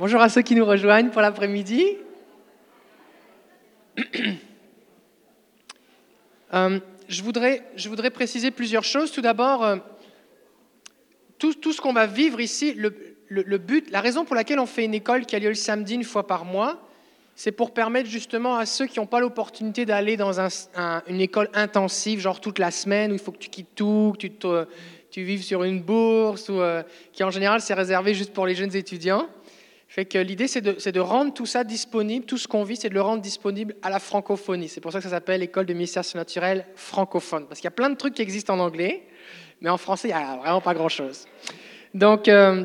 Bonjour à ceux qui nous rejoignent pour l'après-midi. Euh, je, voudrais, préciser plusieurs choses. Tout d'abord, euh, tout, ce qu'on va vivre ici, le, but, la raison pour laquelle on fait une école qui a lieu le samedi une fois par mois, c'est pour permettre justement à ceux qui n'ont pas l'opportunité d'aller dans un, une école intensive, genre toute la semaine, où il faut que tu quittes tout, que tu, tu vives sur une bourse, ou, euh, qui en général c'est réservé juste pour les jeunes étudiants. Fait que l'idée, c'est de, rendre tout ça disponible, tout ce qu'on vit, c'est de le rendre disponible à la francophonie. C'est pour ça que ça s'appelle École de ministère naturel francophone. Parce qu'il y a plein de trucs qui existent en anglais, mais en français, il n'y a vraiment pas grand-chose. Donc, euh,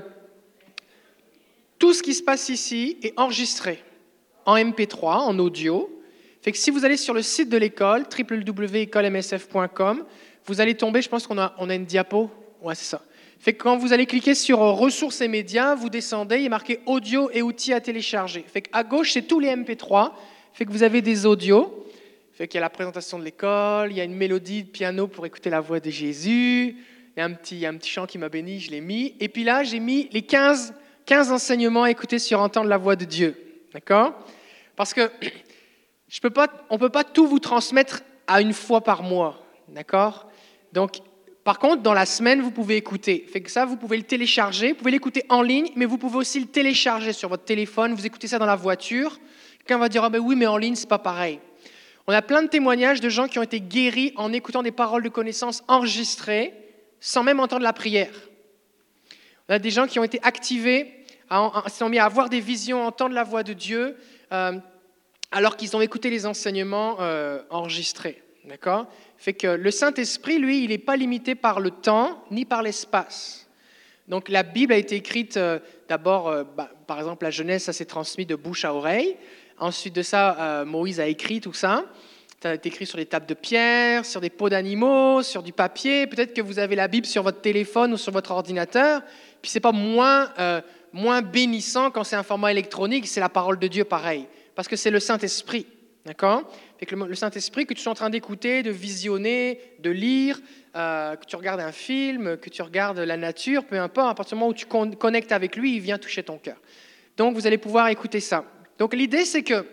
tout ce qui se passe ici est enregistré en MP3, en audio. Fait que si vous allez sur le site de l'école, www.écolemsf.com, vous allez tomber, je pense qu'on a, a une diapo. Ouais, c'est ça fait que quand vous allez cliquer sur euh, ressources et médias, vous descendez, il est marqué audio et outils à télécharger. Fait à gauche, c'est tous les MP3. Fait que vous avez des audios. Fait qu'il y a la présentation de l'école, il y a une mélodie de piano pour écouter la voix de Jésus. Il y a un petit, un petit chant qui m'a béni, je l'ai mis. Et puis là, j'ai mis les 15, 15 enseignements à écouter sur entendre la voix de Dieu. D'accord? Parce que je peux pas, on ne peut pas tout vous transmettre à une fois par mois. D'accord? Donc, par contre, dans la semaine, vous pouvez écouter. Fait que ça, vous pouvez le télécharger. Vous pouvez l'écouter en ligne, mais vous pouvez aussi le télécharger sur votre téléphone. Vous écoutez ça dans la voiture. Quelqu'un va dire ah ben oui, mais en ligne, c'est pas pareil. On a plein de témoignages de gens qui ont été guéris en écoutant des paroles de connaissance enregistrées, sans même entendre la prière. On a des gens qui ont été activés, s'est mis à avoir des visions, entendre la voix de Dieu, euh, alors qu'ils ont écouté les enseignements euh, enregistrés. D'accord? Fait que le Saint-Esprit, lui, il n'est pas limité par le temps ni par l'espace. Donc la Bible a été écrite euh, d'abord, euh, bah, par exemple, la Genèse, ça s'est transmis de bouche à oreille. Ensuite de ça, euh, Moïse a écrit tout ça. Ça a été écrit sur des tables de pierre, sur des pots d'animaux, sur du papier. Peut-être que vous avez la Bible sur votre téléphone ou sur votre ordinateur. Puis c'est pas moins, moins bénissant quand c'est un format électronique, c'est la parole de Dieu pareil. Parce que c'est le Saint-Esprit. D'accord? Le, Saint-Esprit que tu sois en train d'écouter, de visionner, de lire, euh, que tu regardes un film, que tu regardes la nature, peu importe, à partir du moment où tu connectes avec lui, il vient toucher ton cœur. Donc vous allez pouvoir écouter ça. Donc l'idée, c'est que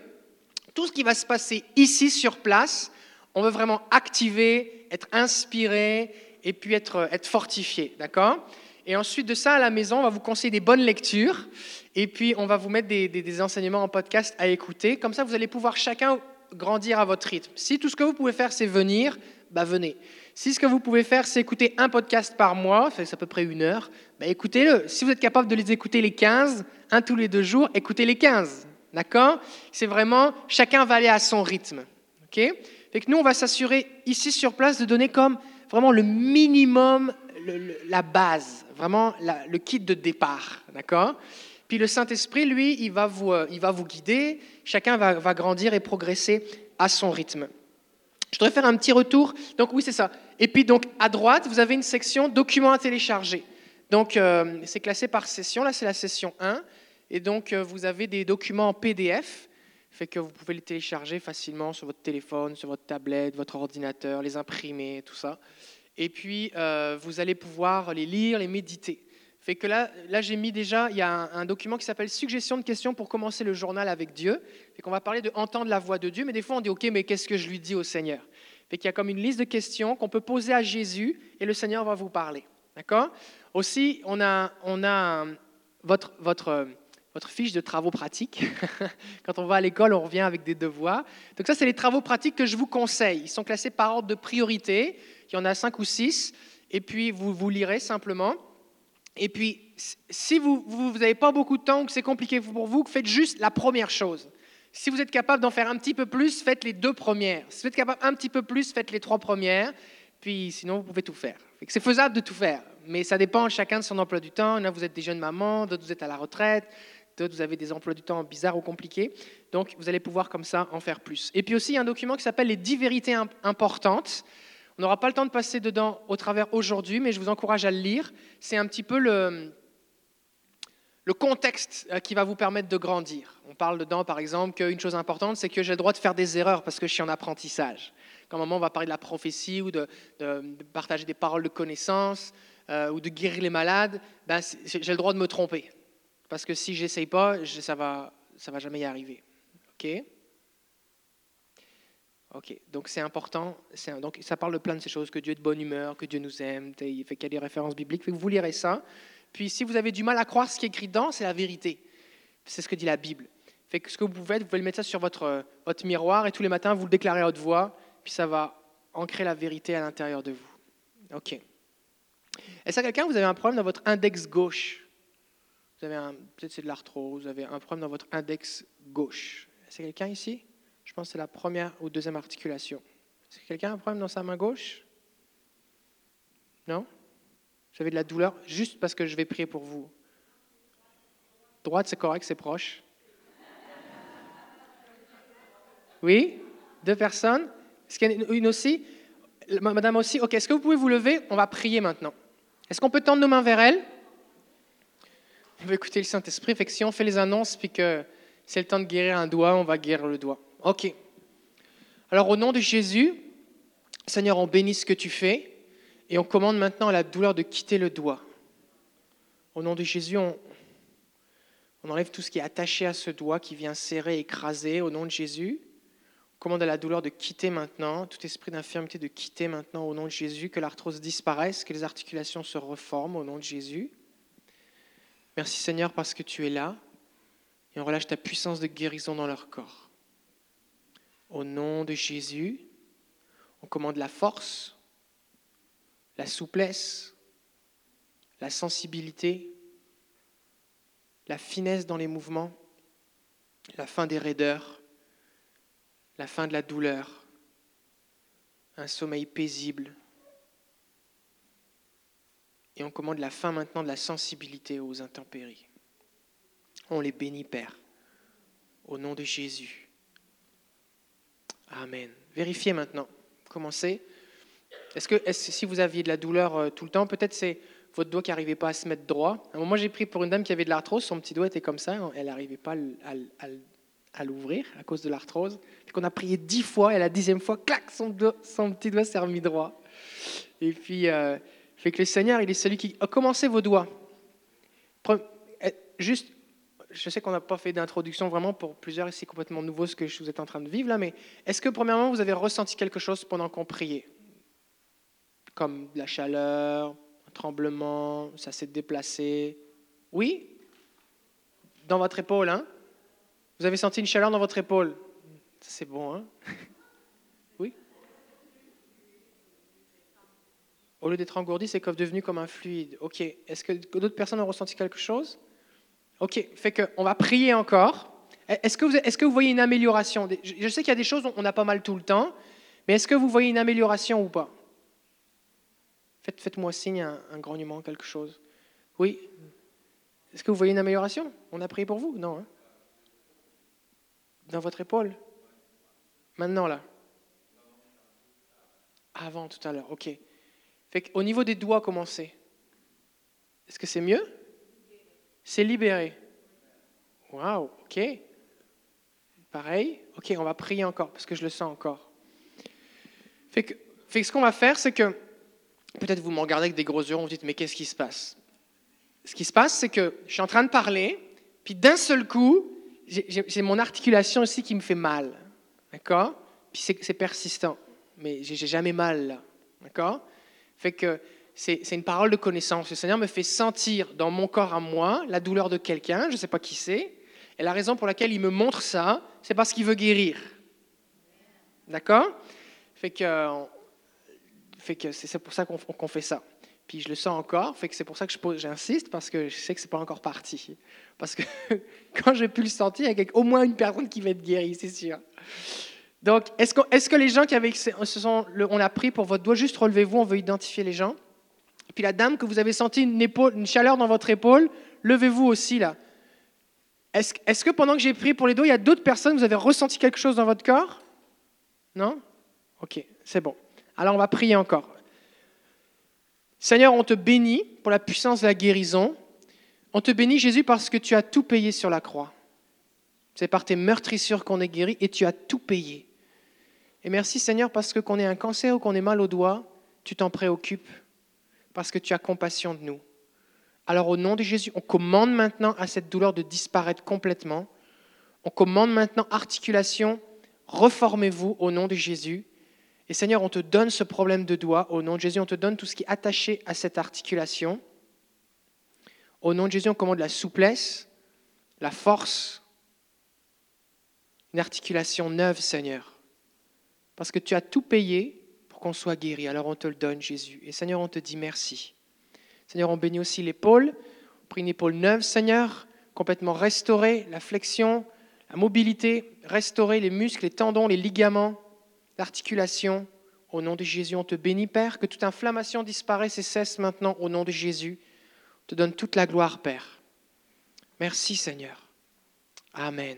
tout ce qui va se passer ici sur place, on veut vraiment activer, être inspiré et puis être, être fortifié. D'accord? Et ensuite de ça, à la maison, on va vous conseiller des bonnes lectures. Et puis, on va vous mettre des, enseignements en podcast à écouter. Comme ça, vous allez pouvoir chacun grandir à votre rythme. Si tout ce que vous pouvez faire, c'est venir, bah venez. Si ce que vous pouvez faire, c'est écouter un podcast par mois, c'est à peu près une heure, bah écoutez-le. Si vous êtes capable de les écouter les 15, un tous les deux jours, écoutez les 15. D'accord? C'est vraiment, chacun va aller à son rythme. OK? Fait que nous, on va s'assurer ici sur place de donner comme vraiment le minimum, la base, vraiment le kit de départ. D'accord? Puis le Saint-Esprit, lui, il va vous, euh, il va vous guider. Chacun va, va grandir et progresser à son rythme. Je voudrais faire un petit retour. Donc oui, c'est ça. Et puis donc à droite, vous avez une section documents à télécharger. Donc euh, c'est classé par session. Là, c'est la session 1. Et donc euh, vous avez des documents en PDF, fait que vous pouvez les télécharger facilement sur votre téléphone, sur votre tablette, votre ordinateur, les imprimer, tout ça. Et puis vous allez pouvoir les lire, les méditer. Fait que là, là j'ai mis déjà, il y a un, document qui s'appelle Suggestion de questions pour commencer le journal avec Dieu. Fait qu'on va parler de entendre la voix de Dieu, mais des fois on dit, OK, mais qu'est-ce que je lui dis au Seigneur? Fait qu'il y a comme une liste de questions qu'on peut poser à Jésus et le Seigneur va vous parler. D'accord? Aussi, on a, on a votre, votre, votre fiche de travaux pratiques. Quand on va à l'école, on revient avec des devoirs. Donc ça, c'est les travaux pratiques que je vous conseille. Ils sont classés par ordre de priorité. Il y en a cinq ou six. Et puis, vous, vous lirez simplement. Et puis, si vous n'avez pas beaucoup de temps ou que c'est compliqué pour vous, faites juste la première chose. Si vous êtes capable d'en faire un petit peu plus, faites les deux premières. Si vous êtes capable un petit peu plus, faites les trois premières. Puis sinon, vous pouvez tout faire. C'est faisable de tout faire, mais ça dépend chacun de son emploi du temps. Là, vous êtes des jeunes mamans, d'autres vous êtes à la retraite, d'autres vous avez des emplois du temps bizarres ou compliqués. Donc, vous allez pouvoir comme ça en faire plus. Et puis aussi, il y a un document qui s'appelle les 10 vérités importantes. On n'aura pas le temps de passer dedans au travers aujourd'hui, mais je vous encourage à le lire. C'est un petit peu le, contexte euh, qui va vous permettre de grandir. On parle dedans, par exemple, qu'une chose importante, c'est que j'ai le droit de faire des erreurs parce que je suis en apprentissage. Quand moment, on va parler de la prophétie ou de, partager des paroles de connaissance euh, ou de guérir les malades, ben, j'ai le droit de me tromper. parce que si j'essaye pas, ça va, ça va jamais y arriver. Ok? Ok, donc c'est important. donc ça parle de plein de ces choses, que Dieu est de bonne humeur, que Dieu nous aime. Il fait qu'il y a des références bibliques. Vous lirez ça. Puis si vous avez du mal à croire ce qui est écrit dedans, c'est la vérité. C'est ce que dit la Bible. Fait que ce que vous pouvez, vous pouvez le mettre ça sur votre, votre miroir et tous les matins vous le déclarez à haute voix. Puis ça va ancrer la vérité à l'intérieur de vous. Ok. Est-ce que quelqu'un, vous avez un problème dans votre index gauche? Vous avez peut-être c'est de l'arthrose, vous avez un problème dans votre index gauche. Est-ce que quelqu'un ici? Je pense que c'est la première ou deuxième articulation. Est-ce que quelqu'un a un problème dans sa main gauche? Non? Avez de la douleur juste parce que je vais prier pour vous. Droite, c'est correct, c'est proche. Oui? Deux personnes? Est-ce qu'il y en a une aussi? Madame aussi? Ok, est-ce que vous pouvez vous lever? On va prier maintenant. Est-ce qu'on peut tendre nos mains vers elle? On va écouter le Saint-Esprit. Fait que si on fait les annonces puis que c'est le temps de guérir un doigt, on va guérir le doigt. Ok. Alors au nom de Jésus, Seigneur, on bénit ce que tu fais et on commande maintenant à la douleur de quitter le doigt. Au nom de Jésus, on, enlève tout ce qui est attaché à ce doigt qui vient serrer, écraser. Au nom de Jésus, on commande à la douleur de quitter maintenant, tout esprit d'infirmité de quitter maintenant au nom de Jésus, que l'arthrose disparaisse, que les articulations se reforment au nom de Jésus. Merci Seigneur parce que tu es là et on relâche ta puissance de guérison dans leur corps. Au nom de Jésus, on commande la force, la souplesse, la sensibilité, la finesse dans les mouvements, la fin des raideurs, la fin de la douleur, un sommeil paisible. Et on commande la fin maintenant de la sensibilité aux intempéries. On les bénit, Père, au nom de Jésus. Amen. Vérifiez maintenant. Commencez. Est-ce que si vous aviez de la douleur euh, tout le temps, peut-être c'est votre doigt qui n'arrivait pas à se mettre droit. À un moment, j'ai pris pour une dame qui avait de l'arthrose, son petit doigt était comme ça, elle n'arrivait pas à, l'ouvrir à cause de l'arthrose. On a prié dix fois, et la dixième fois, clac, son, petit doigt s'est remis droit. Et puis, euh, fait que le Seigneur, il est celui qui a commencé vos doigts. Eh, juste je sais qu'on n'a pas fait d'introduction vraiment pour plusieurs, c'est complètement nouveau ce que vous êtes en train de vivre là, mais est-ce que premièrement vous avez ressenti quelque chose pendant qu'on priait? Comme de la chaleur, un tremblement, ça s'est déplacé. Oui? Dans votre épaule, hein? Vous avez senti une chaleur dans votre épaule? C'est bon, hein? Oui? Au lieu d'être engourdi, c'est devenu comme un fluide. Ok. Est-ce que d'autres personnes ont ressenti quelque chose? Ok, fait qu'on va prier encore. Est-ce que, vous, est que vous voyez une amélioration? Je sais qu'il y a des choses, on a pas mal tout le temps, mais est-ce que vous voyez une amélioration ou pas? Faites, moi signe, un, un, grognement, quelque chose. Oui Est-ce que vous voyez une amélioration? On a prié pour vous? Non. Hein? Dans votre épaule? Maintenant, là? Avant, tout à l'heure, ok. Fait Au niveau des doigts, comment c'est Est-ce que c'est mieux? C'est libéré. Waouh, ok. Pareil, ok, on va prier encore parce que je le sens encore. Fait que, fait ce qu'on va faire, c'est que peut-être vous me regardez avec des gros yeux, on vous dites mais qu'est-ce qui se passe? Ce qui se passe, c'est que je suis en train de parler, puis d'un seul coup, j'ai mon articulation aussi qui me fait mal, d'accord? Puis c'est persistant, mais j'ai jamais mal là, d'accord? Fait que c'est une parole de connaissance. Le Seigneur me fait sentir dans mon corps à moi la douleur de quelqu'un, je ne sais pas qui c'est, et la raison pour laquelle il me montre ça, c'est parce qu'il veut guérir. D'accord? Fait que, fait que c'est pour ça qu'on fait ça. Puis je le sens encore, fait que c'est pour ça que j'insiste, parce que je sais que c'est pas encore parti. Parce que quand j'ai pu le sentir, il y a au moins une personne qui va être guérie, c'est sûr. Donc, est-ce que, les gens qui avaient, on a pris pour votre doigt, juste relevez-vous, on veut identifier les gens? Puis la dame que vous avez senti une, chaleur dans votre épaule, levez-vous aussi là. Est-ce, que pendant que j'ai prié pour les dos, il y a d'autres personnes, vous avez ressenti quelque chose dans votre corps? Non? Ok, c'est bon. Alors on va prier encore. Seigneur, on te bénit pour la puissance de la guérison. On te bénit, Jésus, parce que tu as tout payé sur la croix. C'est par tes meurtrissures qu'on est guéri et tu as tout payé. Et merci, Seigneur, parce que qu'on ait un cancer ou qu'on ait mal au doigt, tu t'en préoccupes parce que tu as compassion de nous. Alors au nom de Jésus, on commande maintenant à cette douleur de disparaître complètement. On commande maintenant articulation, reformez-vous au nom de Jésus. Et Seigneur, on te donne ce problème de doigt. Au nom de Jésus, on te donne tout ce qui est attaché à cette articulation. Au nom de Jésus, on commande la souplesse, la force, une articulation neuve, Seigneur. Parce que tu as tout payé qu'on soit guéri. Alors on te le donne, Jésus. Et Seigneur, on te dit merci. Seigneur, on bénit aussi l'épaule. On prie une épaule neuve, Seigneur, complètement restaurée, la flexion, la mobilité, restaurer les muscles, les tendons, les ligaments, l'articulation. Au nom de Jésus, on te bénit, Père, que toute inflammation disparaisse et cesse maintenant au nom de Jésus. On te donne toute la gloire, Père. Merci, Seigneur. Amen.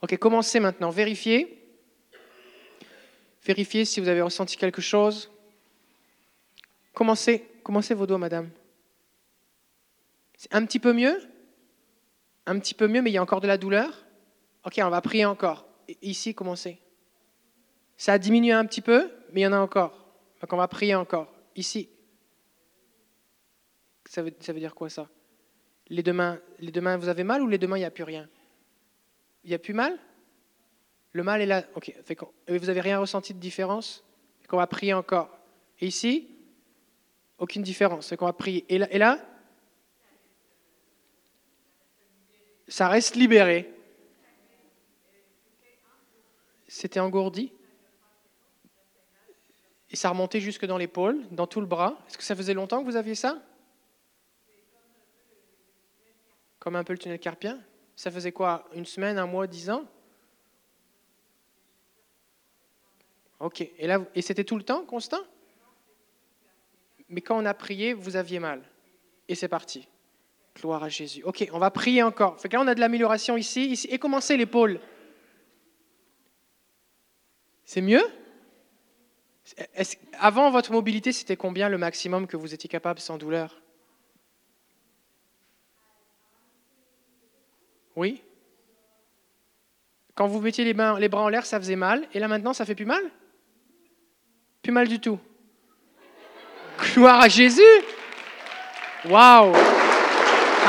Ok, commencez maintenant. Vérifiez. Vérifiez si vous avez ressenti quelque chose. Commencez, commencez vos doigts, madame. C'est un petit peu mieux? Un petit peu mieux, mais il y a encore de la douleur? Ok, on va prier encore. Ici, commencez. Ça a diminué un petit peu, mais il y en a encore. Donc on va prier encore. Ici. Ça veut, dire quoi ça? Les deux, les deux vous avez mal ou les deux mains, il n'y a plus rien? Il n'y a plus mal? Le mal est là. Ok. vous n'avez rien ressenti de différence? On va prier encore. Et ici Aucune différence. Qu'on va prier. Là, et là? Ça reste libéré. C'était engourdi. Et ça remontait jusque dans l'épaule, dans tout le bras. Est-ce que ça faisait longtemps que vous aviez ça? Comme un peu le tunnel carpien Ça faisait quoi? Une semaine, un mois, dix ans? Ok. Et, là, et c'était tout le temps, constant? Mais quand on a prié, vous aviez mal. Et c'est parti. Gloire à Jésus. Ok, on va prier encore. Fait que là, on a de l'amélioration ici, ici. Et commencez l'épaule? C'est mieux? Avant votre mobilité, c'était combien le maximum que vous étiez capable sans douleur? Oui? Quand vous mettiez les, mains, les bras en l'air, ça faisait mal. Et là maintenant, ça fait plus mal? Plus mal du tout. Gloire à Jésus Waouh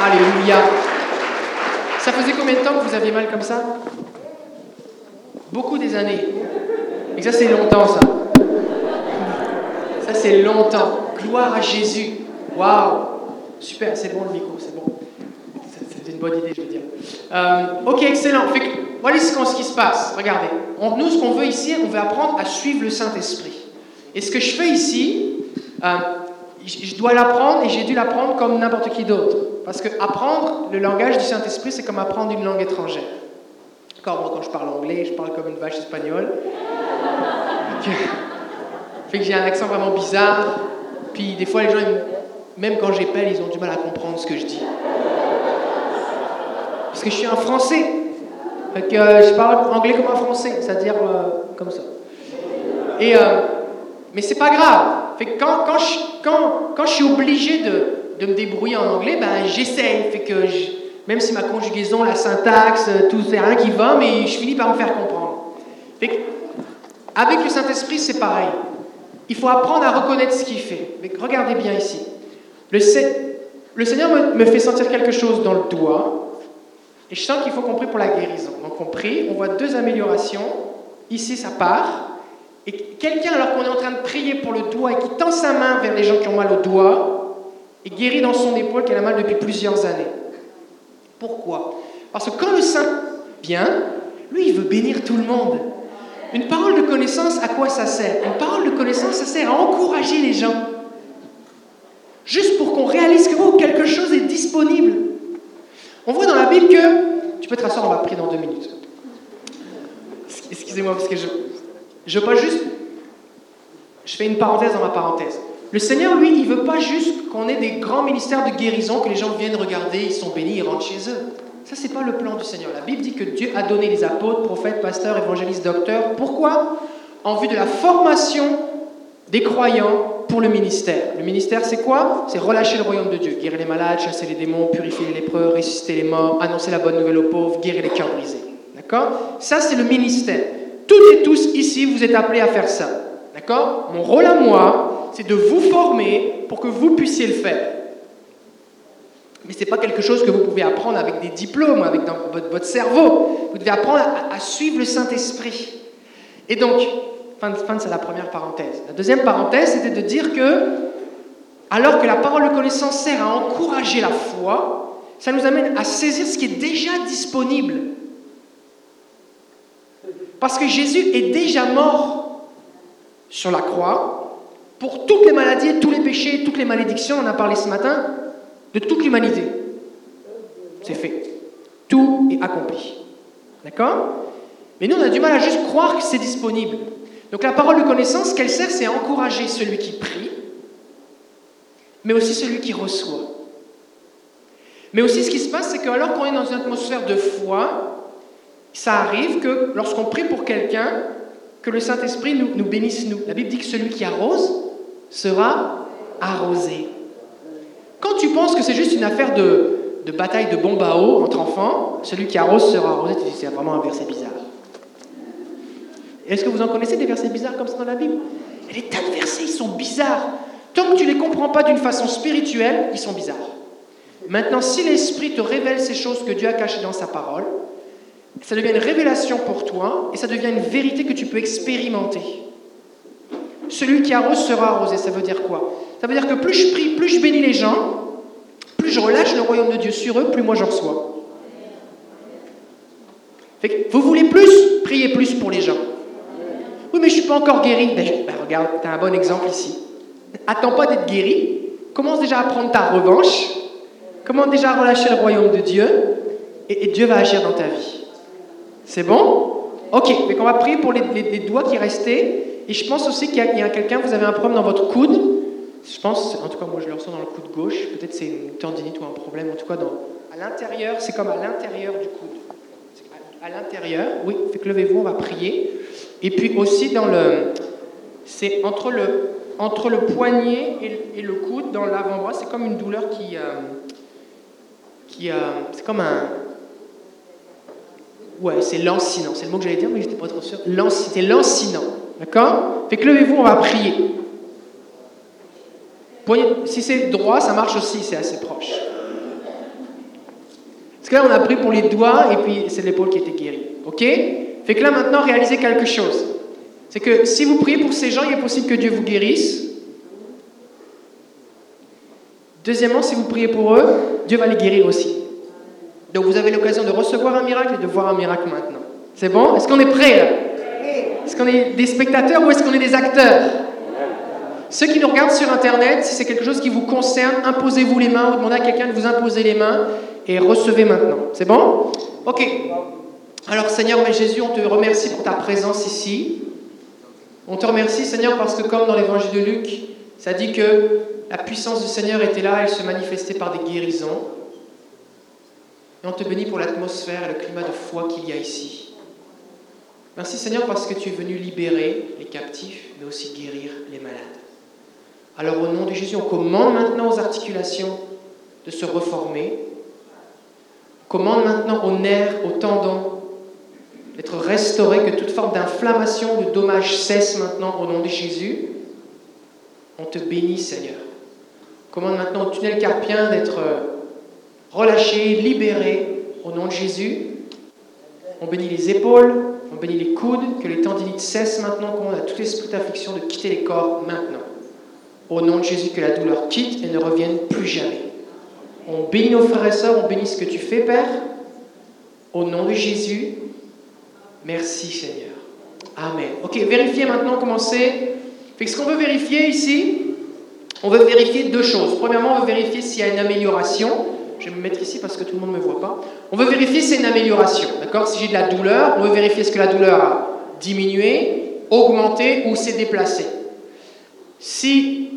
Alléluia Ça faisait combien de temps que vous aviez mal comme ça? Beaucoup des années. Et ça, c'est longtemps, ça. Ça, c'est longtemps. Gloire à Jésus. Waouh. Super, c'est bon le micro, c'est bon. C'était une bonne idée, je veux dire. Euh, ok, excellent. Fait voilà ce qui se passe. Regardez. nous, ce qu'on veut ici, on veut apprendre à suivre le Saint-Esprit. Et ce que je fais ici, euh, je dois l'apprendre et j'ai dû l'apprendre comme n'importe qui d'autre. Parce que apprendre le langage du Saint-Esprit, c'est comme apprendre une langue étrangère. Quand, quand je parle anglais, je parle comme une vache espagnole fait que j'ai un accent vraiment bizarre. Puis des fois, les gens, même quand j'épelle, ils ont du mal à comprendre ce que je dis. Parce que je suis un français. Fait que euh, je parle anglais comme un français, c'est-à-dire euh, comme ça. Et, mais c'est pas grave. Fait que quand, quand, je, quand, quand je suis obligé de, de, me débrouiller en anglais, ben, j'essaye. Fait que même si ma conjugaison, la syntaxe, tout, c'est rien qui va, mais je finis par me faire comprendre. Fait que avec le Saint-Esprit, c'est pareil. Il faut apprendre à reconnaître ce qu'il fait. Mais regardez bien ici. Le, Seigneur me, fait sentir quelque chose dans le doigt, et je sens qu'il faut qu'on prie pour la guérison. Donc on prie, on voit deux améliorations. Ici, ça part. Et quelqu'un, alors qu'on est en train de prier pour le doigt et qui tend sa main vers les gens qui ont mal au doigt, est guéri dans son épaule qui a mal depuis plusieurs années. Pourquoi? Parce que quand le Saint vient, lui, il veut bénir tout le monde. Une parole de connaissance, à quoi ça sert? Une parole de connaissance, ça sert à encourager les gens. Juste pour qu'on réalise que oh, quelque chose est disponible. On voit dans la Bible que... Tu peux te rasseoir, on va prier dans deux minutes. Excusez-moi, parce que je... Je veux pas juste... Je fais une parenthèse dans ma parenthèse. Le Seigneur, lui, il veut pas juste qu'on ait des grands ministères de guérison, que les gens viennent regarder, ils sont bénis, ils rentrent chez eux. Ça, c'est pas le plan du Seigneur. La Bible dit que Dieu a donné les apôtres, prophètes, pasteurs, évangélistes, docteurs. Pourquoi? En vue de la formation des croyants pour le ministère. Le ministère, c'est quoi? C'est relâcher le royaume de Dieu, guérir les malades, chasser les démons, purifier les lépreux, ressusciter les morts, annoncer la bonne nouvelle aux pauvres, guérir les cœurs brisés. D'accord? Ça, c'est le ministère. Toutes et tous ici, vous êtes appelés à faire ça. D'accord? Mon rôle à moi, c'est de vous former pour que vous puissiez le faire. Mais ce n'est pas quelque chose que vous pouvez apprendre avec des diplômes, avec votre, cerveau. Vous devez apprendre à, suivre le Saint-Esprit. Et donc, fin, fin c'est la première parenthèse. La deuxième parenthèse, c'était de dire que, alors que la parole de connaissance sert à encourager la foi, ça nous amène à saisir ce qui est déjà disponible. Parce que Jésus est déjà mort sur la croix pour toutes les maladies, tous les péchés, toutes les malédictions, on a parlé ce matin, de toute l'humanité. C'est fait. Tout est accompli. D'accord? Mais nous, on a du mal à juste croire que c'est disponible. Donc la parole de connaissance, qu'elle sert, c'est à encourager celui qui prie, mais aussi celui qui reçoit. Mais aussi ce qui se passe, c'est que alors qu'on est dans une atmosphère de foi, ça arrive que lorsqu'on prie pour quelqu'un, que le Saint-Esprit nous, bénisse nous. La Bible dit que celui qui arrose sera arrosé. Quand tu penses que c'est juste une affaire de, bataille de bombe à eau entre enfants, celui qui arrose sera arrosé, tu dis c'est vraiment un verset bizarre. Est-ce que vous en connaissez des versets bizarres comme ça dans la Bible? Et les tas de versets, ils sont bizarres. Tant que tu ne les comprends pas d'une façon spirituelle, ils sont bizarres. Maintenant, si l'Esprit te révèle ces choses que Dieu a cachées dans sa parole, ça devient une révélation pour toi et ça devient une vérité que tu peux expérimenter. Celui qui arrose sera arrosé, ça veut dire quoi? Ça veut dire que plus je prie, plus je bénis les gens, plus je relâche le royaume de Dieu sur eux, plus moi je reçois. vous voulez plus Priez plus pour les gens. Oui, mais je ne suis pas encore guéri. Ben, ben, regarde, tu as un bon exemple ici. Attends pas d'être guéri. Commence déjà à prendre ta revanche. Commence déjà à relâcher le royaume de Dieu. Et, Dieu va agir dans ta vie. C'est bon? Ok, donc on va prier pour les, doigts qui restaient. Et je pense aussi qu'il y a, quelqu'un, vous avez un problème dans votre coude. Je pense, en tout cas moi je le ressens dans le coude gauche. Peut-être c'est une tendinite ou un problème. En tout cas, à l'intérieur, c'est comme à l'intérieur du coude. À l'intérieur, oui, fait que levez-vous, on va prier. Et puis aussi dans le, c'est entre le, entre le poignet et, le coude, dans l'avant-bras, c'est comme une douleur qui, euh, qui, euh, c'est comme un, ouais, c'est lancinant, c'est le mot que j'allais dire, mais j'étais pas trop sûr. C'est lancinant, d'accord? Fait que levez-vous, on va prier. Si c'est droit, ça marche aussi, c'est assez proche. Parce que là, on a pris pour les doigts et puis c'est l'épaule qui était guérie. Ok? Fait que là maintenant, réalisez quelque chose. C'est que si vous priez pour ces gens, il est possible que Dieu vous guérisse. Deuxièmement, si vous priez pour eux, Dieu va les guérir aussi. Donc vous avez l'occasion de recevoir un miracle et de voir un miracle maintenant. C'est bon? Est-ce qu'on est prêt là? Est-ce qu'on est des spectateurs ou est-ce qu'on est des acteurs? Ceux qui nous regardent sur Internet, si c'est quelque chose qui vous concerne, imposez-vous les mains ou demandez à quelqu'un de vous imposer les mains et recevez maintenant. C'est bon? Ok. Alors Seigneur, mais Jésus, on te remercie pour ta présence ici. On te remercie Seigneur parce que comme dans l'évangile de Luc, ça dit que la puissance du Seigneur était là, elle se manifestait par des guérisons. Et on te bénit pour l'atmosphère et le climat de foi qu'il y a ici. Merci Seigneur parce que tu es venu libérer les captifs, mais aussi guérir les malades. Alors au nom de Jésus, on commande maintenant aux articulations de se reformer. On commande maintenant aux nerfs, aux tendons d'être restauré, que toute forme d'inflammation, de dommage cesse maintenant au nom de Jésus. On te bénit, Seigneur. Commande maintenant au tunnel carpien d'être euh, relâché, libéré au nom de Jésus. On bénit les épaules, on bénit les coudes, que les tendinites cessent maintenant, qu'on a tout esprit d'affliction de quitter les corps maintenant. Au nom de Jésus, que la douleur quitte et ne revienne plus jamais. On bénit nos frères et sœurs, on bénit ce que tu fais, Père. Au nom de Jésus, Merci Seigneur. Amen. Ok, vérifiez maintenant comment c'est. Ce qu'on veut vérifier ici, on veut vérifier deux choses. Premièrement, on veut vérifier s'il y a une amélioration. Je vais me mettre ici parce que tout le monde ne me voit pas. On veut vérifier si c'est une amélioration. D'accord? Si j'ai de la douleur, on veut vérifier ce que la douleur a diminué, augmenté ou s'est déplacé. Si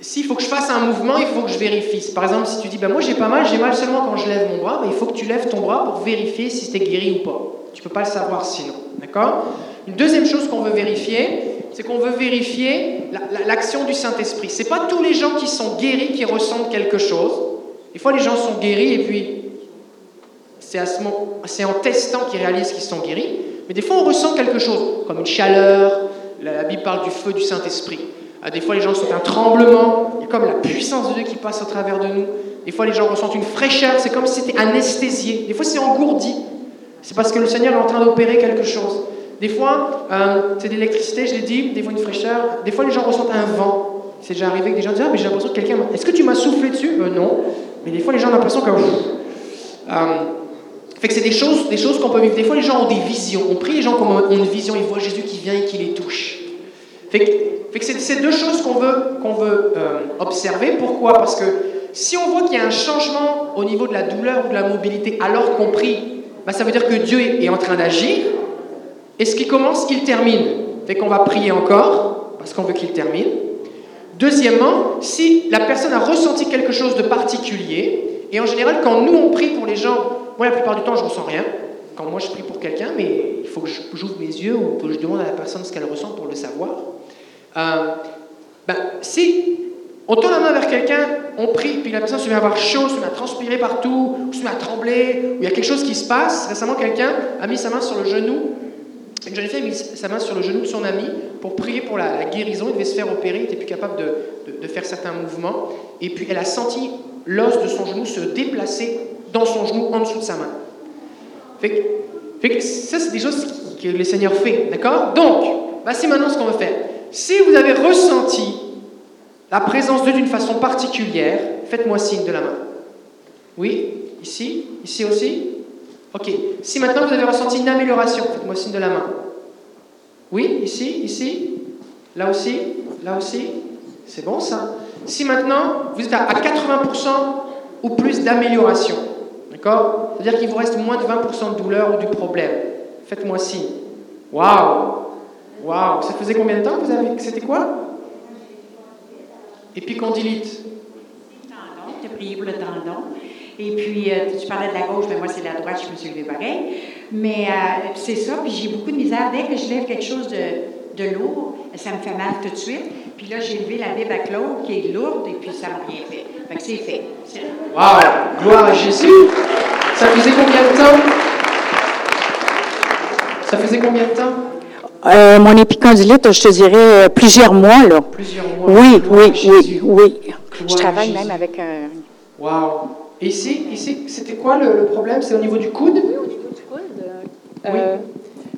s'il faut que je fasse un mouvement, il faut que je vérifie. Par exemple, si tu dis, ben moi j'ai pas mal, j'ai mal seulement quand je lève mon bras, ben, il faut que tu lèves ton bras pour vérifier si c'était guéri ou pas. Tu peux pas le savoir sinon. D'accord? Une deuxième chose qu'on veut vérifier, c'est qu'on veut vérifier l'action du Saint-Esprit. Ce n'est pas tous les gens qui sont guéris qui ressentent quelque chose. Des fois, les gens sont guéris et puis c'est en testant qu'ils réalisent qu'ils sont guéris. Mais des fois, on ressent quelque chose, comme une chaleur. La Bible parle du feu du Saint-Esprit. Ah, des fois, les gens sont un tremblement. Il y a comme la puissance de Dieu qui passe au travers de nous. Des fois, les gens ressentent une fraîcheur, c'est comme si c'était anesthésié. Des fois, c'est engourdi. C'est parce que le Seigneur est en train d'opérer quelque chose. Des fois, euh, c'est de l'électricité, je l'ai dit, des fois une fraîcheur. Des fois, les gens ressentent un vent. C'est déjà arrivé que des gens disent Ah, mais j'ai l'impression que quelqu'un. Est-ce que tu m'as soufflé dessus? Euh, Non. Mais des fois, les gens ont l'impression que. Euh, fait que c'est des choses, des choses qu'on peut vivre. Des fois, les gens ont des visions. On prie les gens ont une vision, ils voient Jésus qui vient et qui les touche. Fait que, c'est ces deux choses qu'on veut, qu'on veut euh, observer. Pourquoi? Parce que si on voit qu'il y a un changement au niveau de la douleur ou de la mobilité alors qu'on prie, bah, ça veut dire que Dieu est en train d'agir. Et ce qui commence, il termine. Fait qu'on va prier encore, parce qu'on veut qu'il termine. Deuxièmement, si la personne a ressenti quelque chose de particulier, et en général, quand nous on prie pour les gens, moi la plupart du temps je ressens rien. Quand moi je prie pour quelqu'un, mais il faut que j'ouvre mes yeux ou que je demande à la personne ce qu'elle ressent pour le savoir. Euh, ben, si on tend la main vers quelqu'un, on prie, puis la personne se met à avoir chaud, se met à transpirer partout, ou se met à trembler, ou il y a quelque chose qui se passe. Récemment, quelqu'un a mis sa main sur le genou une jeune a mis sa main sur le genou de son ami pour prier pour la, guérison. Il devait se faire opérer, il n'était plus capable de, faire certains mouvements. Et puis elle a senti l'os de son genou se déplacer dans son genou en dessous de sa main. Que, ça, c'est des choses que le Seigneur fait. D'accord? Donc, voici maintenant ce qu'on va faire. Si vous avez ressenti la présence de d'une façon particulière, faites-moi signe de la main. Oui? Ici? Ici aussi? Ok. Si maintenant vous avez ressenti une amélioration, faites-moi signe de la main. Oui, ici, ici, là aussi, là aussi. C'est bon ça. Si maintenant vous êtes à 80% ou plus d'amélioration, d'accord? C'est-à-dire qu'il vous reste moins de 20% de douleur ou du problème, faites-moi signe. Waouh Waouh Ça faisait combien de temps que vous avez C'était quoi? Épicondylite. Tendon, tu tendon. Et puis, euh, tu parlais de la gauche, mais moi, c'est la droite, je me suis levée pareil. Mais euh, c'est ça, puis j'ai beaucoup de misère. Dès que je lève quelque chose de, de, lourd, ça me fait mal tout de suite. Puis là, j'ai levé la Bible à Claude, qui est lourde, et puis ça m'a rien fait. Fait que c'est fait. Wow! Gloire à Jésus! Ça faisait combien de temps? Ça faisait combien de temps? Euh, mon épicondylite, je te dirais plusieurs mois. Là. Plusieurs mois. Oui, oui, oui, oui. Je travaille même avec un. Wow! Ici, ici c'était quoi le, problème? C'est au niveau du coude? Oui, au niveau du coude. Euh,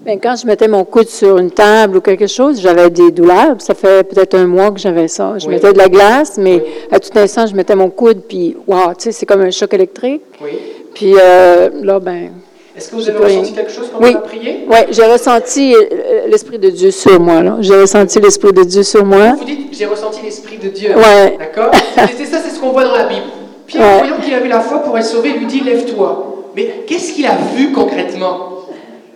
ben, quand je mettais mon coude sur une table ou quelque chose, j'avais des douleurs. Ça fait peut-être un mois que j'avais ça. Je mettais de la glace, mais à tout instant, je mettais mon coude, puis, wow, tu sais, c'est comme un choc électrique. Oui. Puis euh, là, ben. Est-ce que vous avez ressenti quelque chose quand oui. on a prié? Oui, j'ai ressenti euh, l'Esprit de Dieu sur moi. J'ai ressenti l'Esprit de Dieu sur moi. Vous dites, j'ai ressenti l'Esprit de Dieu. Oui. D'accord? C'est ça, c'est ce qu'on voit dans la Bible. Pierre, voyant qu'il avait la foi pour être sauvé, lui dit Lève-toi. Mais qu'est-ce qu'il a vu concrètement?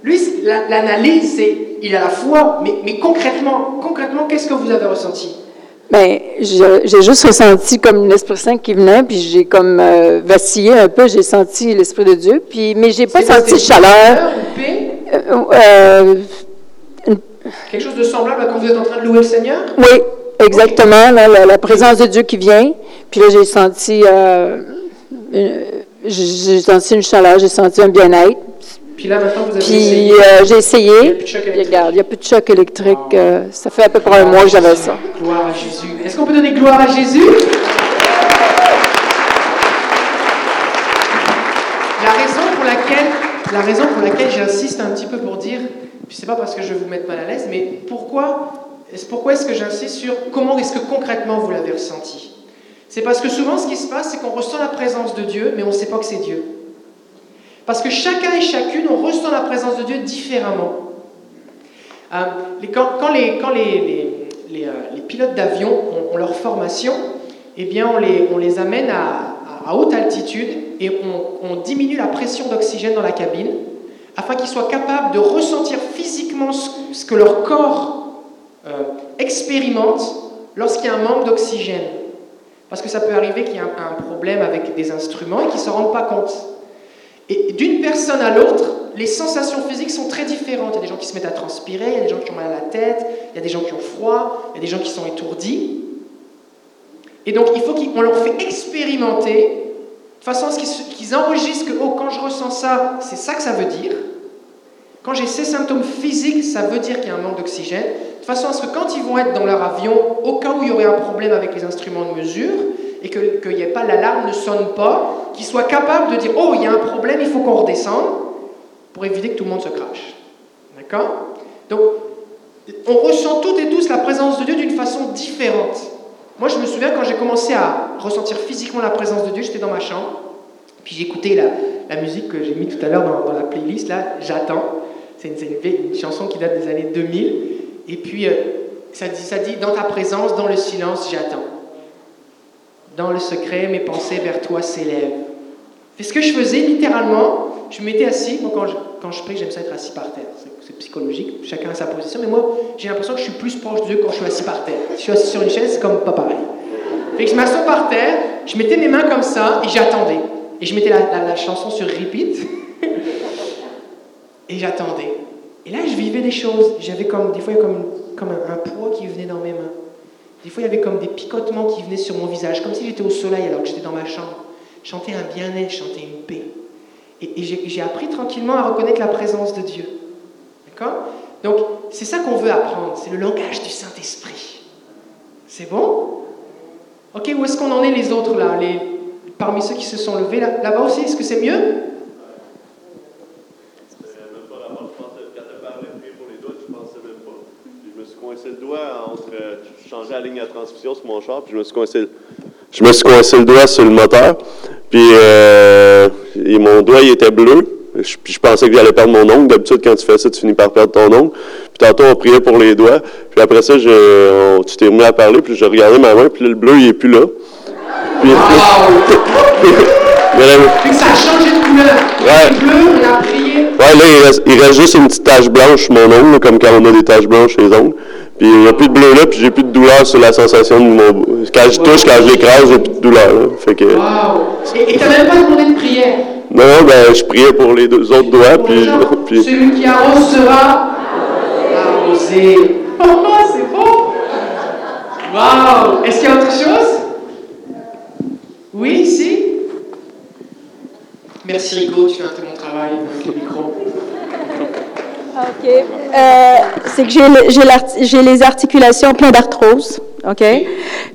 Lui, l'analyse, c'est il a la foi, mais, mais concrètement, concrètement, qu'est-ce que vous avez ressenti? Ben, j'ai juste ressenti comme l'Esprit Saint qui venait, puis j'ai comme euh, vacillé un peu, j'ai senti l'Esprit de Dieu, puis, mais j'ai pas senti chaleur. Euh, euh, Quelque chose de semblable à quand vous êtes en train de louer le Seigneur? Oui, exactement, la, présence de Dieu qui vient. Puis là, j'ai senti, euh, j'ai senti une chaleur, j'ai senti un bien-être. Puis là, maintenant, vous avez Puis, essayé. Euh, j'ai essayé. Il n'y a plus de choc électrique. Regarde, il n'y a plus de choc électrique. Euh, ça fait à peu près un mois que j'avais ça. Gloire à Jésus. Est-ce qu'on peut donner gloire à Jésus? La raison pour laquelle, la raison pour laquelle j'insiste un petit peu pour dire, puis c'est pas parce que je vais vous mettre mal à l'aise, mais pourquoi pourquoi est-ce que j'insiste sur comment est-ce que concrètement vous l'avez ressenti? C'est parce que souvent ce qui se passe, c'est qu'on ressent la présence de Dieu, mais on ne sait pas que c'est Dieu. Parce que chacun et chacune, on ressent la présence de Dieu différemment. Euh, quand, les, euh, pilotes d'avion ont, leur formation, eh bien on les, amène à, haute altitude et on, on diminue la pression d'oxygène dans la cabine afin qu'ils soient capables de ressentir physiquement ce que leur corps euh, expérimente lorsqu'il y a un manque d'oxygène. Parce que ça peut arriver qu'il y ait un, problème avec des instruments et qu'ils ne se rendent pas compte. Et d'une personne à l'autre, les sensations physiques sont très différentes. Il y a des gens qui se mettent à transpirer, il y a des gens qui ont mal à la tête, il y a des gens qui ont froid, il y a des gens qui sont étourdis. Et donc il faut qu'on leur fait expérimenter de façon à ce qu'ils enregistrent que oh, quand je ressens ça, c'est ça que ça veut dire. Quand j'ai ces symptômes physiques, ça veut dire qu'il y a un manque d'oxygène. De façon à ce que quand ils vont être dans leur avion, au cas où il y aurait un problème avec les instruments de mesure, et qu'il n'y ait pas l'alarme ne sonne pas, qu'il soit capable de dire oh il y a un problème, il faut qu'on redescende pour éviter que tout le monde se crache. D'accord? Donc on ressent toutes et tous la présence de Dieu d'une façon différente. Moi je me souviens quand j'ai commencé à ressentir physiquement la présence de Dieu, j'étais dans ma chambre, puis j'écoutais la, la, musique que j'ai mis tout à l'heure dans, dans, la playlist là, j'attends. C'est une, une, chanson qui date des années 2000. Et puis, euh, ça, dit, ça dit, dans ta présence, dans le silence, j'attends. Dans le secret, mes pensées vers toi s'élèvent. C'est ce que je faisais littéralement. Je m'étais assis. Moi, quand je, quand je prie, j'aime ça être assis par terre. C'est psychologique. Chacun a sa position. Mais moi, j'ai l'impression que je suis plus proche de Dieu quand je suis assis par terre. Si je suis assis sur une chaise, c'est comme pas pareil. Fait que je m'assois par terre, je mettais mes mains comme ça et j'attendais. Et je mettais la, la, la chanson sur repeat. et j'attendais. Et là, je vivais des choses. J'avais comme, des fois, comme, comme un, un, poids qui venait dans mes mains. Des fois, il y avait comme des picotements qui venaient sur mon visage, comme si j'étais au soleil alors que j'étais dans ma chambre. Je un bien-être, je une paix. Et, j'ai appris tranquillement à reconnaître la présence de Dieu. D'accord? Donc, c'est ça qu'on veut apprendre. C'est le langage du Saint-Esprit. C'est bon? Ok, où est-ce qu'on en est les autres là? Les, Parmi ceux qui se sont levés là-bas là aussi, est-ce que c'est mieux? Coincé le doigt entre. Je changeais la ligne à transmission sur mon char, puis je me suis coincé, je me suis coincé le doigt sur le moteur. Puis euh, et mon doigt, il était bleu. Je, puis je pensais que j'allais perdre mon ongle. D'habitude, quand tu fais ça, tu finis par perdre ton ongle. Puis tantôt, on priait pour les doigts. Puis après ça, je, on, tu t'es mis à parler, puis je regardais ma main, puis le bleu, il est plus là. Puis, puis ça a changé de couleur. Ouais. Bleu, on a prié. Ouais, là, il reste, il reste juste une petite tache blanche sur mon ongle, comme quand on a des taches blanches sur les ongles. Puis il n'y a plus de bleu là, puis j'ai plus de douleur sur la sensation de mon. Quand je touche, quand je l'écrase, j'ai plus de douleur. Là. Fait que. Wow. Et tu même pas demandé de prière? Non, ben je priais pour les deux autres doigts, puis, puis. Celui qui arrose sera arrosé. Oh, c'est beau! Waouh! Est-ce qu'il y a autre chose? Oui, ici? Merci Rico, tu fais un très bon travail avec le micro. OK. Euh, c'est que j'ai les articulations pleines d'arthrose. OK?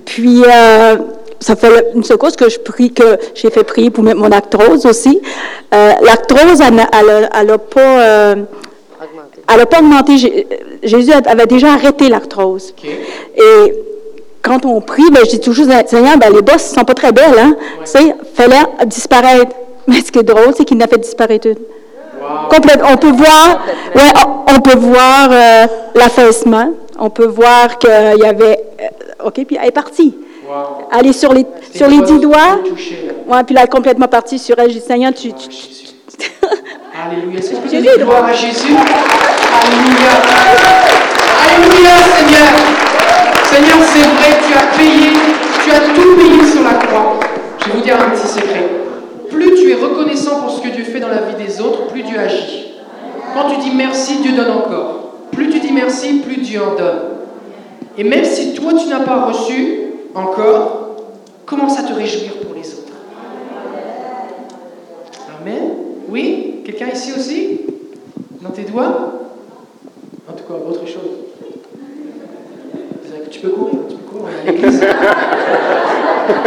Puis, euh, ça fait une secours que je prie, que j'ai fait prier pour mon arthrose aussi. Euh, L'arthrose, elle n'a pas. Elle n'a pas augmenté. Jésus avait déjà arrêté l'arthrose. Okay. Et quand on prie, ben, je dis toujours, Seigneur, ben, les bosses ne sont pas très belles. Hein? Ouais. Tu sais, fallait disparaître. Mais ce qui est drôle, c'est qu'il n'a fait disparaître une. Complète. On peut voir, ouais, on, on peut voir euh, l'affaissement. On peut voir qu'il y avait. Euh, OK, puis elle est partie. Wow. Elle est sur les, sur les dix doigts. Ouais, puis là, elle est complètement partie sur elle. Je dis, Seigneur, tu. tu. Alléluia. Que tu gloire à Jésus? Alléluia. Alléluia, Seigneur. Seigneur, c'est vrai, tu as payé, tu as tout payé sur la croix. Je vais vous dire un petit secret. Plus tu es reconnaissant pour ce que Dieu dans la vie des autres, plus Dieu agit. Quand tu dis merci, Dieu donne encore. Plus tu dis merci, plus Dieu en donne. Et même si toi tu n'as pas reçu encore, commence à te réjouir pour les autres. Amen. Oui? Quelqu'un ici aussi? Dans tes doigts? En tout cas, autre chose. Tu peux courir, tu peux courir à l'église.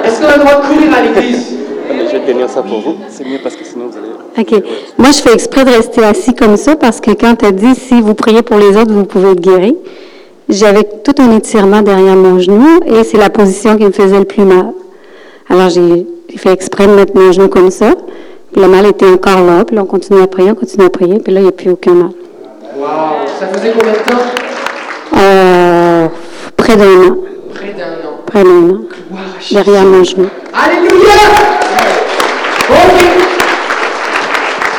Est-ce qu'on a le droit de courir à l'église? Je vais tenir ça pour vous. C'est mieux parce que sinon vous allez. OK. Moi, je fais exprès de rester assis comme ça parce que quand tu as dit si vous priez pour les autres, vous pouvez être guéri, j'avais tout un étirement derrière mon genou et c'est la position qui me faisait le plus mal. Alors, j'ai fait exprès de mettre mon genou comme ça. Puis le mal était encore là. Puis là, on continue à prier, on continue à prier. Puis là, il n'y a plus aucun mal. Wow Ça faisait combien de temps? Euh, près d'un an. Près d'un an. Près d'un an. Derrière mon genou. Alléluia Ok.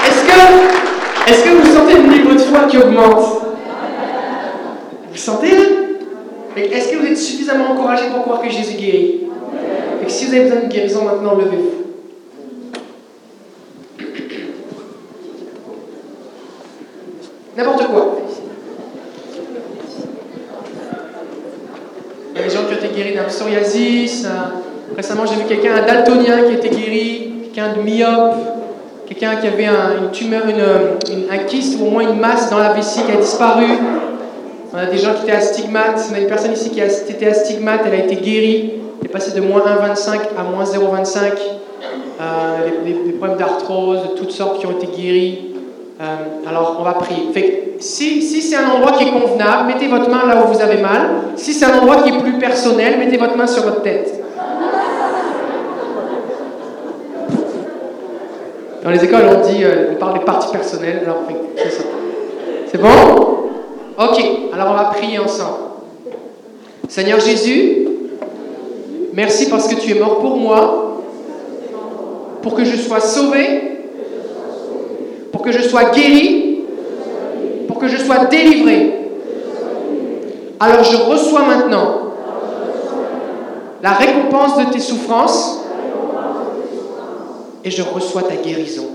Est-ce que, est-ce que vous sentez le niveau de foi qui augmente? Vous sentez? Est-ce que vous êtes suffisamment encouragé pour croire que Jésus guérit? Fait que Si vous avez besoin de guérison maintenant, levez-vous. N'importe quoi. Il y a des gens qui ont été guéris d'un psoriasis. un- Récemment, j'ai vu quelqu'un, un daltonien qui a été guéri, quelqu'un de myope, quelqu'un qui avait un, une tumeur, une, un kyste ou au moins une masse dans la vessie qui a disparu. On a des gens qui étaient astigmates. On a une personne ici qui a- était astigmate, elle a été guérie. passé de moins 1,25 à moins 0,25. Euh, les, problèmes d'arthrose, toutes sortes qui ont été guéris. Euh, alors, on va prier. Si, si c'est un endroit qui est convenable, mettez votre main là où vous avez mal. Si c'est un endroit qui est plus personnel, mettez votre main sur votre tête. Dans les écoles, on dit, euh, on parle des parties personnelles. Alors, c'est ça. C'est bon? Ok. Alors, on va prier ensemble. Seigneur Jésus, merci parce que tu es mort pour moi, pour que je sois sauvé, pour que je sois guéri, pour que je sois délivré. Alors je reçois maintenant la récompense de tes souffrances et je reçois ta guérison.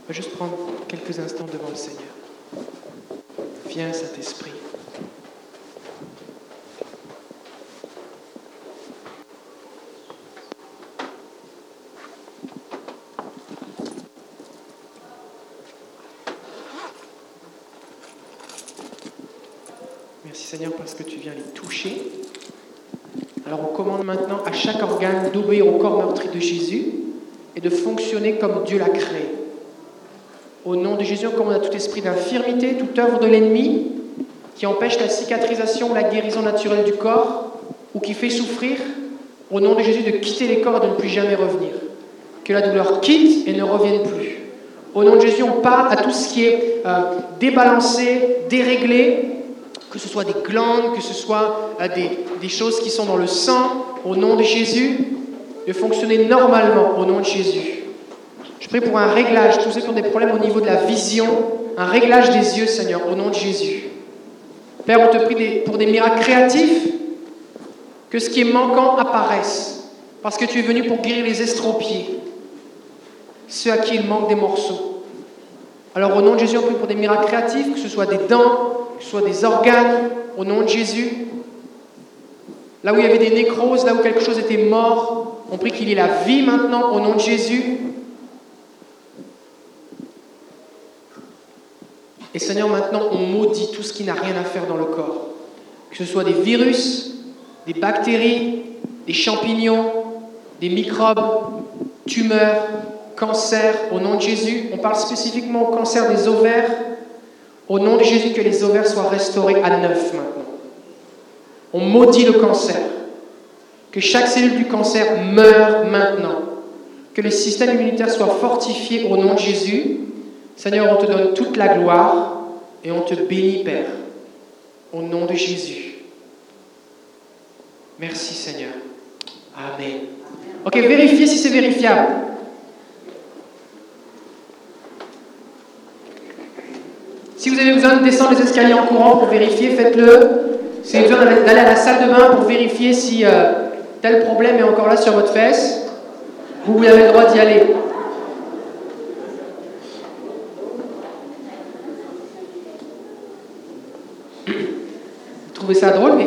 On va juste prendre quelques instants devant le Seigneur. Viens, Saint-Esprit. Merci Seigneur parce que tu viens les toucher. Maintenant à chaque organe d'obéir au corps meurtri de Jésus et de fonctionner comme Dieu l'a créé. Au nom de Jésus, on commande à tout esprit d'infirmité, toute œuvre de l'ennemi qui empêche la cicatrisation, la guérison naturelle du corps ou qui fait souffrir, au nom de Jésus, de quitter les corps et de ne plus jamais revenir. Que la douleur quitte et ne revienne plus. Au nom de Jésus, on parle à tout ce qui est euh, débalancé, déréglé, que ce soit des glandes, que ce soit euh, des choses qui sont dans le sang, au nom de Jésus, de fonctionner normalement au nom de Jésus. Je prie pour un réglage, tous ceux qui ont des problèmes au niveau de la vision, un réglage des yeux, Seigneur, au nom de Jésus. Père, on te prie pour des miracles créatifs, que ce qui est manquant apparaisse, parce que tu es venu pour guérir les estropiés, ceux à qui il manque des morceaux. Alors au nom de Jésus, on prie pour des miracles créatifs, que ce soit des dents, que ce soit des organes, au nom de Jésus. Là où il y avait des nécroses, là où quelque chose était mort, on prie qu'il y ait la vie maintenant, au nom de Jésus. Et Seigneur, maintenant, on maudit tout ce qui n'a rien à faire dans le corps. Que ce soit des virus, des bactéries, des champignons, des microbes, tumeurs, cancers, au nom de Jésus. On parle spécifiquement au cancer des ovaires. Au nom de Jésus, que les ovaires soient restaurés à neuf maintenant. On maudit le cancer. Que chaque cellule du cancer meure maintenant. Que le système immunitaire soit fortifié au nom de Jésus Seigneur, on te donne toute la gloire et on te bénit, Père, au nom de Jésus. Merci, Seigneur. Amen. Ok, vérifiez si c'est vérifiable. Si vous avez besoin de descendre les escaliers en courant pour vérifier, faites-le. Vous avez besoin d'aller à la salle de bain pour vérifier si euh, tel problème est encore là sur votre fesse, vous avez le droit d'y aller. trouvez ça drôle, mais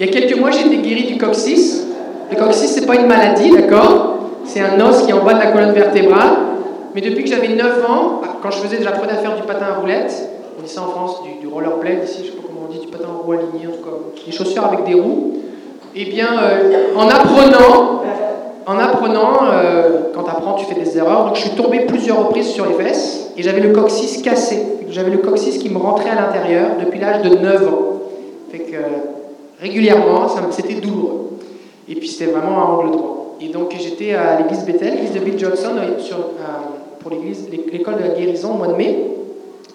il y a quelques mois, été guéri du coccyx. Le coccyx, c'est pas une maladie, d'accord? C'est un os qui est en bas de la colonne vertébrale. Mais depuis que j'avais 9 ans, quand je faisais, j'apprenais à faire du patin à roulettes, on dit ça en France, du, du rollerblade ici, je sais pas dit, du patin à roues aligné, en tout cas, des chaussures avec des roues. Eh bien, euh, en apprenant, en apprenant, euh, quand tu apprends, tu fais des erreurs. Donc, je suis tombé plusieurs reprises sur les fesses et j'avais le coccyx cassé. J'avais le coccyx qui me rentrait à l'intérieur depuis l'âge de 9 ans. Fait que régulièrement, c'était douloureux. Et puis c'était vraiment un angle droit. Et donc j'étais à l'église Bethel, l'église de Bill Johnson, euh, pour l'école de la guérison au mois de mai.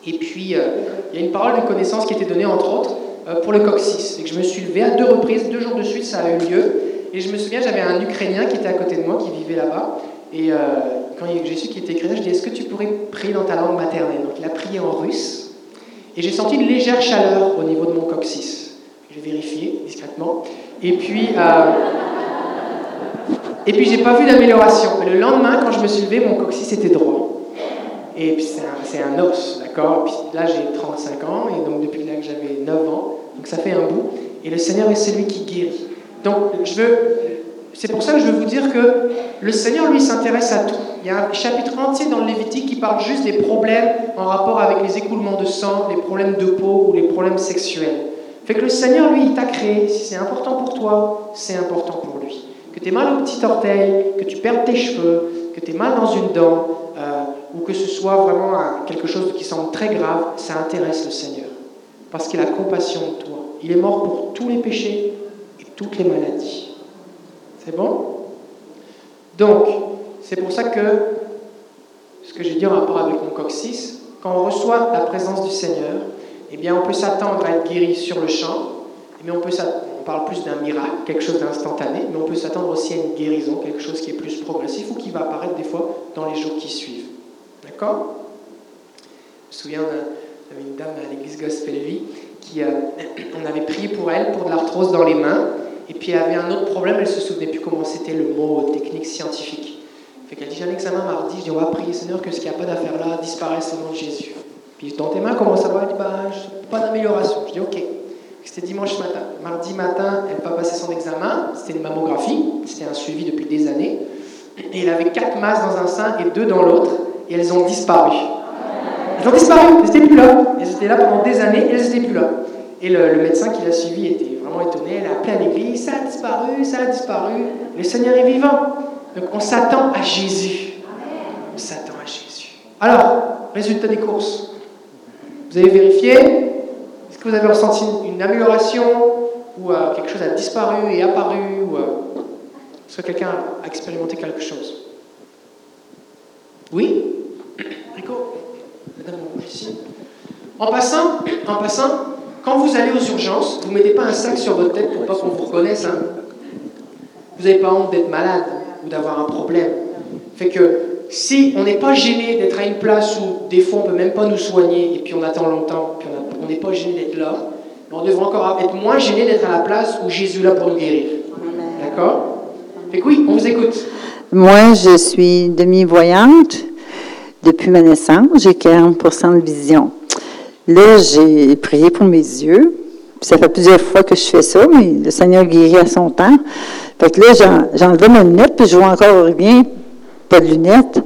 Et puis il y a une parole de connaissance qui était donnée entre autres pour le coccyx. Et je me suis levé à deux reprises, deux jours de suite, ça a eu lieu. Et je me souviens, j'avais un Ukrainien qui était à côté de moi, qui vivait là-bas. Et quand j'ai su qu'il était ukrainien, je lui ai dit Est-ce que tu pourrais prier dans ta langue maternelle? Donc il a prié en russe. Et j'ai senti une légère chaleur au niveau de mon coccyx. J'ai vérifié discrètement. Et puis, euh, et puis j'ai pas vu d'amélioration. Le lendemain, quand je me suis levé, mon coccyx était droit. Et puis c'est un, os, d'accord? Puis là, j'ai 35 ans, et donc depuis là que j'avais 9 ans, donc ça fait un bout. Et le Seigneur est celui qui guérit. Donc je veux C'est pour ça que je veux vous dire que le Seigneur, lui, s'intéresse à tout. Il y a un chapitre entier dans le Lévitique qui parle juste des problèmes en rapport avec les écoulements de sang, les problèmes de peau ou les problèmes sexuels. Fait que le Seigneur, lui, il t'a créé. Si c'est important pour toi, c'est important pour lui. Que tu aies mal au petit orteil, que tu perdes tes cheveux, que tu aies mal dans une dent, euh, ou que ce soit vraiment quelque chose qui semble très grave, ça intéresse le Seigneur. Parce qu'il a compassion de toi. Il est mort pour tous les péchés et toutes les maladies. C'est bon? Donc, c'est pour ça que ce que j'ai dit en rapport avec mon coccyx, quand on reçoit la présence du Seigneur, eh bien, on peut s'attendre à être guéri sur le champ, mais on, peut on parle plus d'un miracle, quelque chose d'instantané, mais on peut s'attendre aussi à une guérison, quelque chose qui est plus progressif ou qui va apparaître des fois dans les jours qui suivent. Je me souviens, avait une dame à l'église Gospel Vie qui, euh, avait prié pour elle pour de l'arthrose dans les mains, et puis elle avait un autre problème, elle se souvenait plus comment c'était le mot technique scientifique. Fait qu'elle dit J'ai un examen mardi, je dis On va prier, Seigneur, que ce qu'il n'y a pas d'affaire là disparaisse au nom de Jésus. Puis dans tes mains, comment ça va? Elle dit bah, Pas d'amélioration. Je dis Ok. C'était dimanche matin. Mardi matin, elle n'a pas passé son examen. C'était une mammographie. C'était un suivi depuis des années. Et elle avait quatre masses dans un sein et deux dans l'autre. Et elles ont disparu. Elles ont disparu. Elles n'étaient plus là. Elles étaient là pendant des années elles n'étaient plus là. Et le, médecin qui l'a suivi était vraiment étonné. Elle a appelé à l'église. Ça a disparu, ça a disparu. Le Seigneur est vivant. Donc on s'attend à Jésus. On s'attend à Jésus. Alors, résultat des courses. Vous avez vérifié? Est-ce que vous avez ressenti une amélioration Ou euh, quelque chose a disparu et apparu Ou euh, est-ce que quelqu'un a expérimenté quelque chose? Oui? Rico. En passant, en passant, quand vous allez aux urgences, vous ne mettez pas un sac sur votre tête pour pas qu'on vous reconnaisse. Hein? Vous n'avez pas honte d'être malade ou d'avoir un problème. Fait que si on n'est pas gêné d'être à une place où des fois on ne peut même pas nous soigner et puis on attend longtemps, puis on n'est pas gêné d'être là, on devrait encore être moins gêné d'être à la place où Jésus est là pour nous guérir. D'accord? Fait que oui, on vous écoute. Moi, je suis demi-voyante depuis ma naissance. J'ai 40% de vision. Là, j'ai prié pour mes yeux. Ça fait plusieurs fois que je fais ça, mais le Seigneur guérit à son temps. Fait que là, j'enlevais ma lunette, puis je vois encore rien pas de lunettes,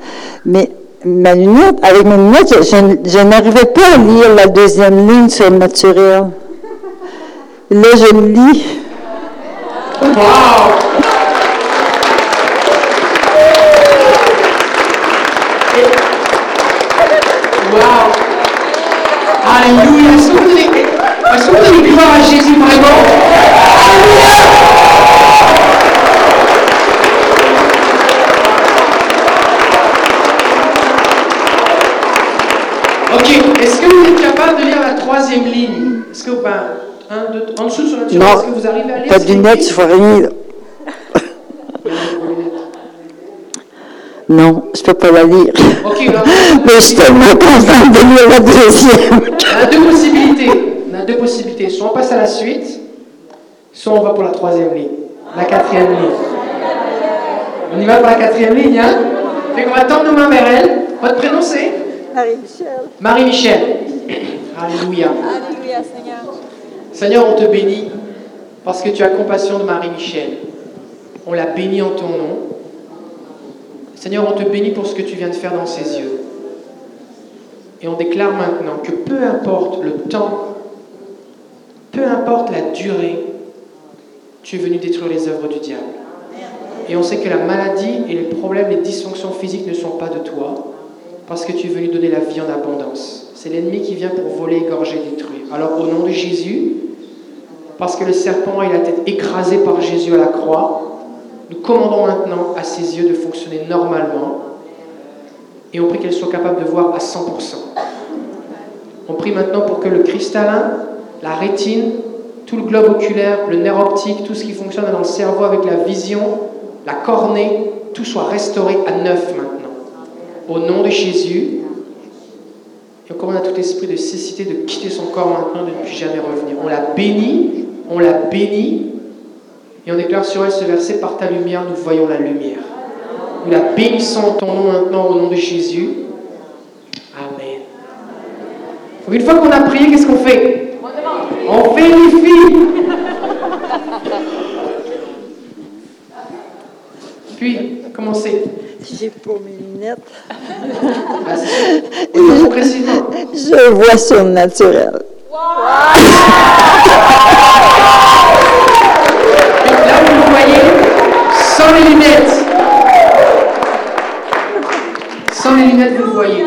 mais ma lunette, avec mes lunettes, je, n'arrivais pas à lire la deuxième ligne sur le naturel. Là, je le lis. Wow! Est à Jésus vraiment? Est-ce que vous êtes capable de lire la troisième ligne? Est-ce que, ben, un, deux, en dessous sur la Non, est-ce que vous arrivez à lire Pas de lunettes, je vois rien. Non, je ne peux pas la lire. Ok, Mais je suis tellement contente de lire la deuxième. On a deux possibilités. Soit on passe à la suite, soit on va pour la troisième ligne. La quatrième ligne. On y va pour la quatrième ligne, hein? Fait qu'on va tendre nos mains vers elle. Votre prénom c'est? Marie-Michel. Marie-Michel. Alléluia. Alléluia, Seigneur. Seigneur, on te bénit parce que tu as compassion de Marie-Michel. On la bénit en ton nom. Seigneur, on te bénit pour ce que tu viens de faire dans ses yeux. Et on déclare maintenant que peu importe le temps, peu importe la durée, tu es venu détruire les œuvres du diable. Et on sait que la maladie et les problèmes, les dysfonctions physiques ne sont pas de toi, parce que tu es venu donner la vie en abondance. C'est l'ennemi qui vient pour voler, égorger, détruire. Alors au nom de Jésus, parce que le serpent a la tête écrasée par Jésus à la croix, nous commandons maintenant à ses yeux de fonctionner normalement et on prie qu'elle soit capable de voir à 100%. On prie maintenant pour que le cristallin, la rétine, tout le globe oculaire, le nerf optique, tout ce qui fonctionne dans le cerveau avec la vision, la cornée, tout soit restauré à neuf maintenant au nom de Jésus. Et on commande à tout esprit de cécité de quitter son corps maintenant, de ne plus jamais revenir. On la bénit, on la bénit, et on déclare sur elle ce verset, par ta lumière, nous voyons la lumière. Nous la bénissons ton nom maintenant au nom de Jésus. Amen. une fois qu'on a prié, qu'est-ce qu'on fait? On vérifie. Puis, commencez. J'ai pas mes lunettes. Précisément. Je vois surnaturel. Puis là, vous le voyez sans les lunettes. Sans les lunettes, vous le voyez.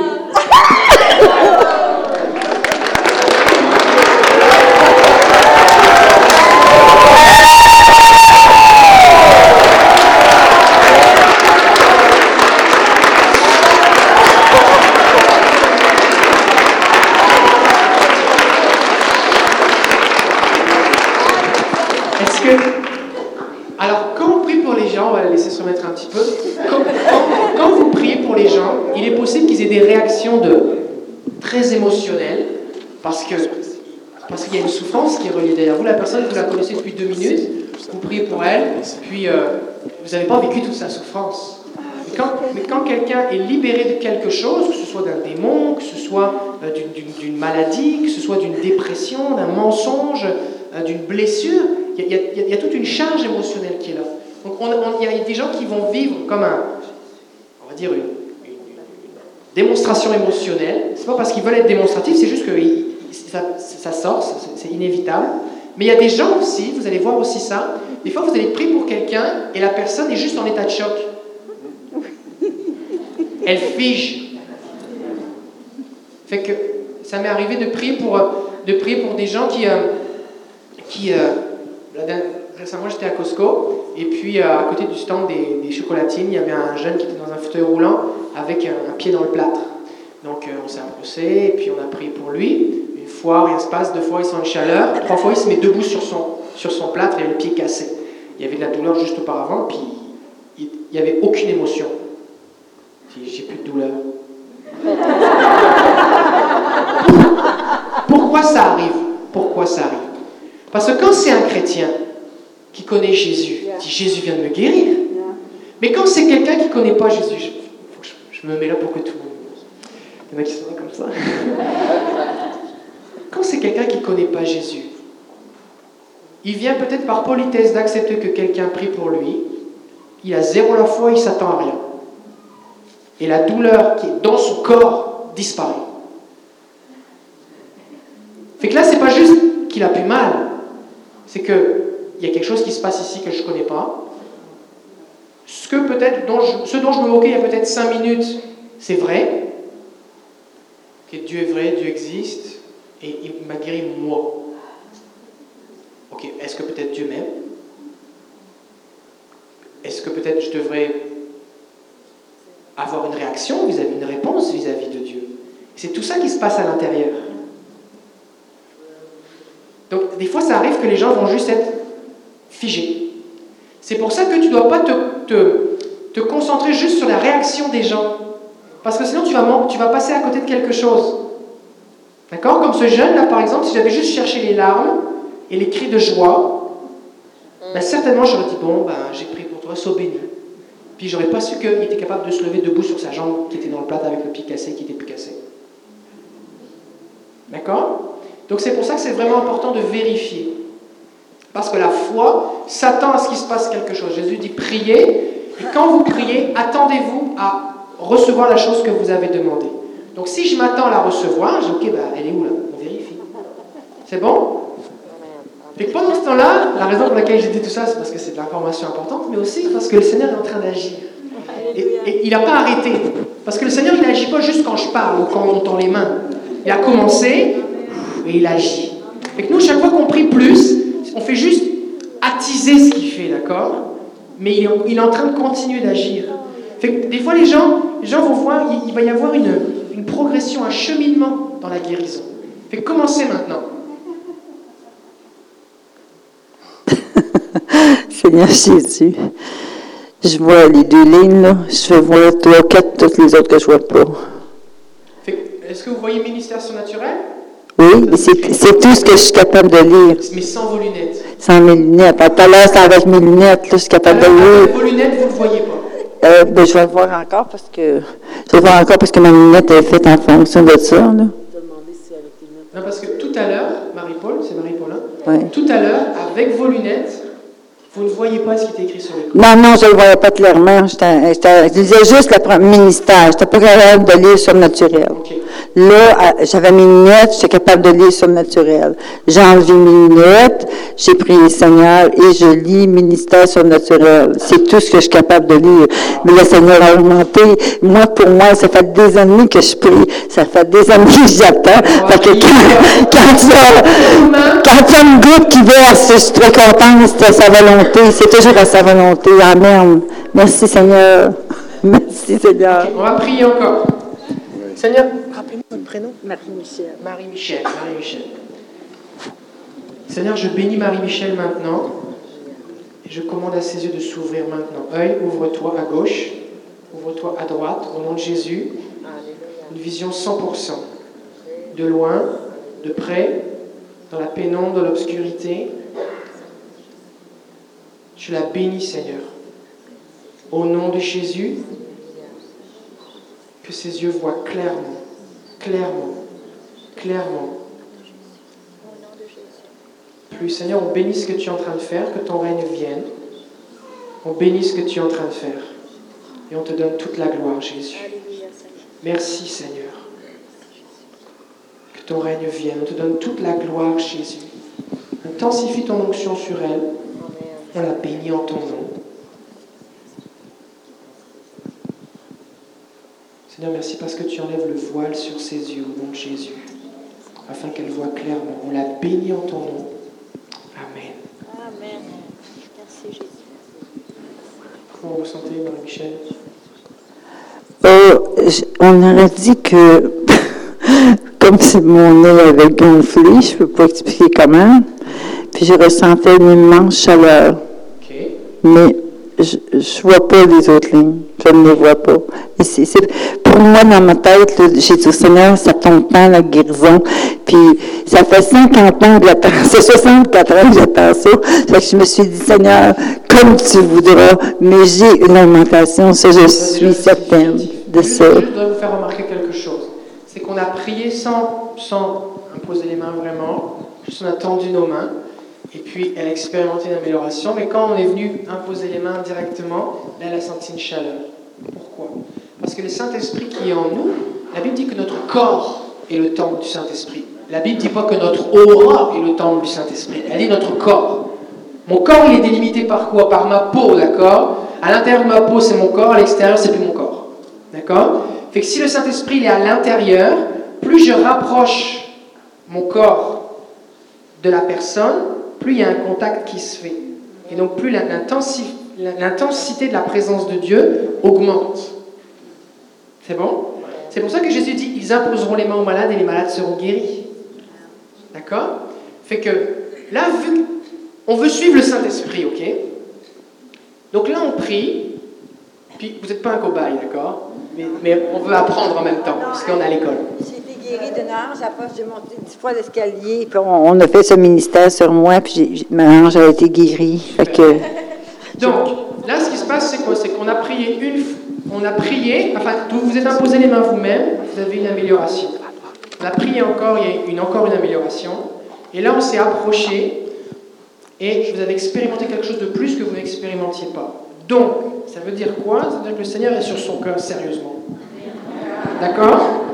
Qui est reliée derrière vous. La personne, vous la connaissez depuis deux minutes, vous priez pour elle, puis euh, vous n'avez pas vécu toute sa souffrance. Mais quand, quand quelqu'un est libéré de quelque chose, que ce soit d'un démon, que ce soit euh, d'une- maladie, que ce soit d'une dépression, d'un mensonge, euh, d'une blessure, il y, y y a toute une charge émotionnelle qui est là. Donc on- on- il y a des gens qui vont vivre comme un, on va dire une, démonstration émotionnelle. C'est pas parce qu'ils veulent être démonstratifs, c'est juste que ils- ça, sort, c'est- inévitable. Mais il y a des gens aussi, vous allez voir aussi ça. Des fois, vous allez prier pour quelqu'un et la personne est juste en état de choc. Elle fige. Ça m'est arrivé de prier pour, euh, des gens qui, euh, euh, récemment j'étais à Costco et puis à côté du stand des, chocolatines, il y avait un jeune qui était dans un fauteuil roulant avec un, un pied dans le plâtre. Donc on s'est approché et puis on a prié pour lui. Fois, rien se passe. Deux fois, il sent une chaleur. Trois fois, il se met debout sur son, sur son plâtre et le pied cassé. Il y avait de la douleur juste auparavant, puis il n'y avait aucune émotion. J'ai plus de douleur. Pourquoi ça arrive? Pourquoi ça arrive? Parce que quand c'est un chrétien qui connaît Jésus, il dit Jésus vient de me guérir. Mais quand c'est quelqu'un qui ne connaît pas Jésus, je- je me mets là pour que tout le monde. Il y en a qui sont là comme ça. Quand c'est quelqu'un qui ne connaît pas Jésus, il vient peut-être par politesse d'accepter que quelqu'un prie pour lui. Il a zéro la foi, il s'attend à rien. Et la douleur qui est dans son corps disparaît. Fait que là, c'est pas juste qu'il a plus mal, c'est que il y a quelque chose qui se passe ici que je ne connais pas. Ce que peut-être, dont je- ce dont je me moquais il y a peut-être cinq minutes, c'est vrai. Que Dieu est vrai, Dieu existe, et il m'a guéri moi. Ok, est-ce que peut-être Dieu m'aime? Est-ce que peut-être je devrais avoir une réaction vis-à-vis, une réponse vis-à-vis de Dieu? C'est tout ça qui se passe à l'intérieur. Donc, des fois, ça arrive que les gens vont juste être figés. C'est pour ça que tu ne dois pas te, te, te concentrer juste sur la réaction des gens. Parce que sinon, tu vas, tu vas passer à côté de quelque chose. D'accord? Comme ce jeune-là, par exemple, si j'avais juste cherché les larmes et les cris de joie, ben, certainement, j'aurais dit Bon, ben, j'ai prié pour toi, sois béni. Puis, j'aurais pas su qu'il était capable de se lever debout sur sa jambe qui était dans le plat avec le pied cassé, qui était plus cassé. D'accord? Donc, c'est pour ça que c'est vraiment important de vérifier. Parce que la foi s'attend à ce qu'il se passe quelque chose. Jésus dit priez, et quand vous priez, attendez-vous à recevoir la chose que vous avez demandée. Donc si je m'attends à la recevoir, je dis ok, bah, elle est où là? On vérifie. C'est bon? Fait pendant ce temps-là, la raison pour laquelle j'ai dit tout ça, c'est parce que c'est de l'information importante, mais aussi parce que le Seigneur est en train d'agir. Et, il n'a pas arrêté. Parce que le Seigneur, il n'agit pas juste quand je parle ou quand on tend les mains. Il a commencé et il agit. Fait que nous, chaque fois qu'on prie plus, on fait juste attiser ce qu'il fait, d'accord? Mais il est, en train de continuer d'agir. Fait que des fois, les gens, les gens vont voir, il va y avoir une, une progression, un cheminement dans la guérison. Fait que commencez maintenant. Seigneur Jésus, je vois les deux lignes, là. Je veux voir trois, quatre, toutes les autres que je vois pas. Est-ce que vous voyez ministère surnaturel? Oui, c'est tout ce que je suis capable de lire. Mais sans vos lunettes. Sans mes lunettes. À tout à l'heure, c'est avec mes lunettes, là, je suis capable de Alors, lire. avec vos lunettes, vous ne le voyez pas. Euh, ben, je vais le voir encore parce que je vais le voir encore parce que ma lunette est faite en fonction de ça. Là. Non, parce que tout à l'heure, Marie-Paul, c'est Marie-Paul, hein? Ouais. Tout à l'heure, avec vos lunettes, Vous ne voyez pas ce qui est écrit sur l'écran Non, non, je ne le voyais pas clairement. Je lisais juste le ministère. Je n'étais pas capable de lire surnaturel. Là, à- j'avais mes lunettes, j'étais capable de lire surnaturel. J'ai enlevé mes lunettes, j'ai pris le Seigneur et je lis ministère surnaturel. C'est tout ce que je suis capable de lire. Mais le Seigneur a augmenté. Moi, pour moi, ça fait des années que je prie. Ça fait des années que j'attends. Fait que quand, quand il y a- quand il y a une goutte qui verse, je suis très contente. C'est à sa volonté. C'est toujours à sa volonté. Amen. Merci, Seigneur. Merci, Seigneur. On va prier encore. Seigneur, votre prénom. Marie-Michel. Marie-Michel. Marie-Michel. Seigneur, je bénis Marie-Michel maintenant. Et je commande à ses yeux de s'ouvrir maintenant. Œil, ouvre-toi à gauche. Ouvre-toi à droite. Au nom de Jésus. Une vision 100%. De loin, de près, dans la pénombre, dans l'obscurité. Je la bénis, Seigneur. Au nom de Jésus, que ses yeux voient clairement, clairement, clairement. Plus, Seigneur, on bénit ce que tu es en train de faire, que ton règne vienne. On bénit ce que tu es en train de faire. Et on te donne toute la gloire, Jésus. Merci, Seigneur. Que ton règne vienne. On te donne toute la gloire, Jésus. Intensifie ton onction sur elle. On la bénit en ton nom. Seigneur, merci parce que tu enlèves le voile sur ses yeux au nom de Jésus, afin qu'elle voit clairement. On la bénit en ton nom. Amen. Amen. Merci Jésus. Comment vous ressentez, Marie-Michel Oh, on aurait dit que, comme si mon nez avait gonflé, je ne peux pas expliquer comment, puis je ressentais une immense chaleur. Ok. Mais je ne vois pas les autres lignes. Je ne les vois pas. Et pour moi, dans ma tête, là, j'ai dit au Seigneur, ça tombe pas la guérison. Puis ça fait 50 ans que j'attends, c'est 64 ans que j'attends ça. Fait que je me suis dit, Seigneur, comme tu voudras, mais j'ai une augmentation, ça, je suis certaine de ça. Je dois vous faire remarquer quelque chose. C'est qu'on a prié sans, sans imposer les mains vraiment, juste on a tendu nos mains, et puis elle a expérimenté une amélioration, mais quand on est venu imposer les mains directement, elle a senti une chaleur. Pourquoi? Parce que le Saint-Esprit qui est en nous, la Bible dit que notre corps est le temple du Saint-Esprit. La Bible ne dit pas que notre aura est le temple du Saint-Esprit, elle dit notre corps. Mon corps, il est délimité par quoi? Par ma peau, d'accord? À l'intérieur de ma peau, c'est mon corps, à l'extérieur, c'est plus mon corps. D'accord? Fait que si le Saint-Esprit est à l'intérieur, plus je rapproche mon corps de la personne, plus il y a un contact qui se fait. Et donc plus l'intensité de la présence de Dieu augmente. C'est bon? C'est pour ça que Jésus dit, ils imposeront les mains aux malades et les malades seront guéris. D'accord? Fait que là, vu on veut suivre le Saint-Esprit, ok? Donc là, on prie, puis vous n'êtes pas un cobaye, d'accord? Mais, mais on veut apprendre en même temps, parce qu'on est à l'école. Guérie d'une hanche, après j'ai monté dix fois l'escalier, puis on, a fait ce ministère sur moi, puis ma hanche a été guérie. Donc, là, ce qui se passe, c'est quoi? C'est qu'on a prié une f- on a prié, enfin, vous vous êtes imposé les mains vous-même, vous avez une amélioration. On a prié encore, il y a encore une amélioration. Et là, on s'est approché, et vous avez expérimenté quelque chose de plus que vous n'expérimentiez pas. Donc, ça veut dire quoi? Ça veut dire que le Seigneur est sur son cœur, sérieusement. D'accord?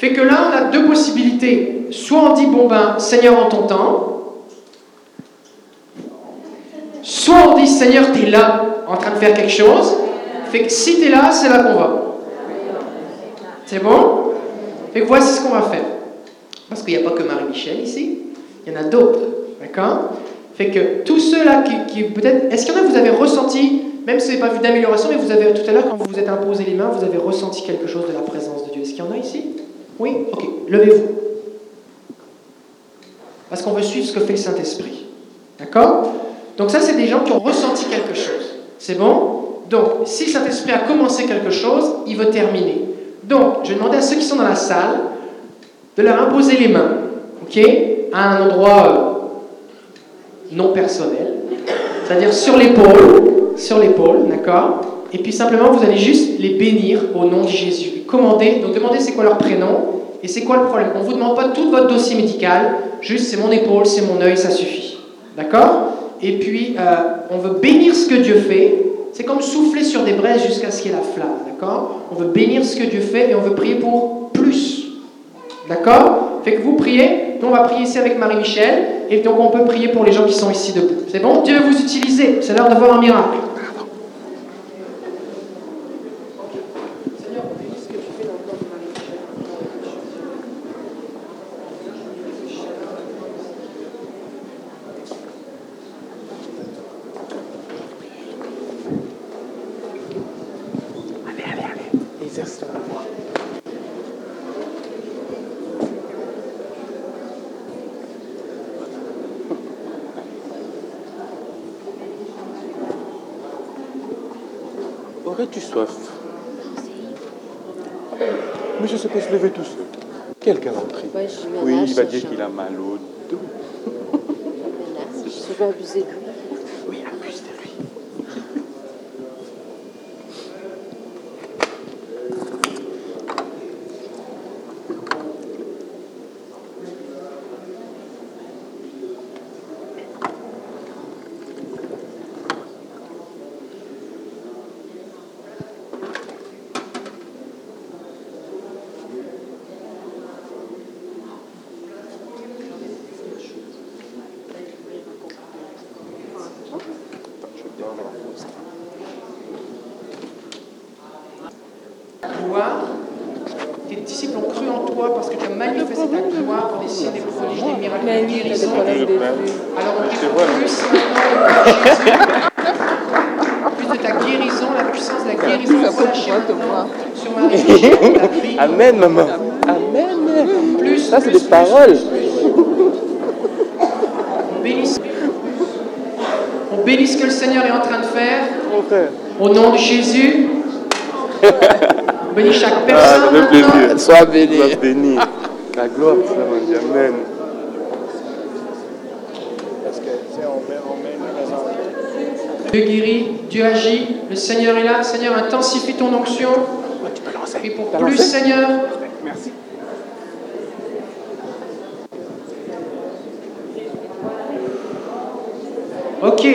Fait que là, on a deux possibilités. Soit on dit, bon ben, Seigneur, en ton temps, Soit on dit Seigneur, tu es là en train de faire quelque chose. Fait que si tu es là, c'est là qu'on va. C'est bon? Fait que voici ce qu'on va faire. Parce qu'il n'y a pas que Marie-Michel ici, il y en a d'autres. D'accord? Fait que tous ceux-là qui, qui peut-être. Est-ce qu'il y en a, vous avez ressenti, même si vous n'avez pas vu d'amélioration, mais vous avez tout à l'heure, quand vous vous êtes imposé les mains, vous avez ressenti quelque chose de la présence de Dieu. Est-ce qu'il y en a ici? Oui Ok, levez-vous. Parce qu'on veut suivre ce que fait le Saint-Esprit. D'accord? Donc ça, c'est des gens qui ont ressenti quelque chose. C'est bon? Donc, si le Saint-Esprit a commencé quelque chose, il veut terminer. Donc, je vais demander à ceux qui sont dans la salle de leur imposer les mains, ok? À un endroit euh, non personnel, c'est-à-dire sur l'épaule, sur l'épaule, d'accord? Et puis simplement, vous allez juste les bénir au nom de Jésus. Commandez, donc demandez c'est quoi leur prénom et c'est quoi le problème. On ne vous demande pas tout votre dossier médical, juste c'est mon épaule, c'est mon œil, ça suffit. D'accord? Et puis, euh, on veut bénir ce que Dieu fait. C'est comme souffler sur des braises jusqu'à ce qu'il y ait la flamme, d'accord? On veut bénir ce que Dieu fait et on veut prier pour plus. D'accord? Fait que vous priez, nous on va prier ici avec Marie-Michel, et donc on peut prier pour les gens qui sont ici debout. C'est bon? Dieu vous utilisez, c'est l'heure de voir un miracle. Aurais-tu soif Mais je sais pas se lever tout seul. Quel galanterie. Ouais, je suis Oui, ménage, il va ce dire genre. qu'il a mal au dos. Je vais abuser de lui. Oui, abuse de lui. gloire. Tes disciples ont cru en toi parce que tu as manifesté ta gloire pour des signes, des prodiges, des miracles, des guérisons. Alors on prie pour plus maintenant, plus de ta guérison, la puissance de la guérison relâchée maintenant sur ma vie. Amen, maman. Amen. Plus, Ça, c'est plus, des paroles. On bénit, on bénit ce que le Seigneur est en train de faire. Mon frère. Au nom de Jésus. On bénit chaque Ah, personne. plaisir. Sois béni. Sois béni. La gloire, ça m'a dit Amen. Dieu guérit, Dieu agit, le Seigneur est là. Seigneur, intensifie ton onction. Plus, Seigneur. Merci. Ok.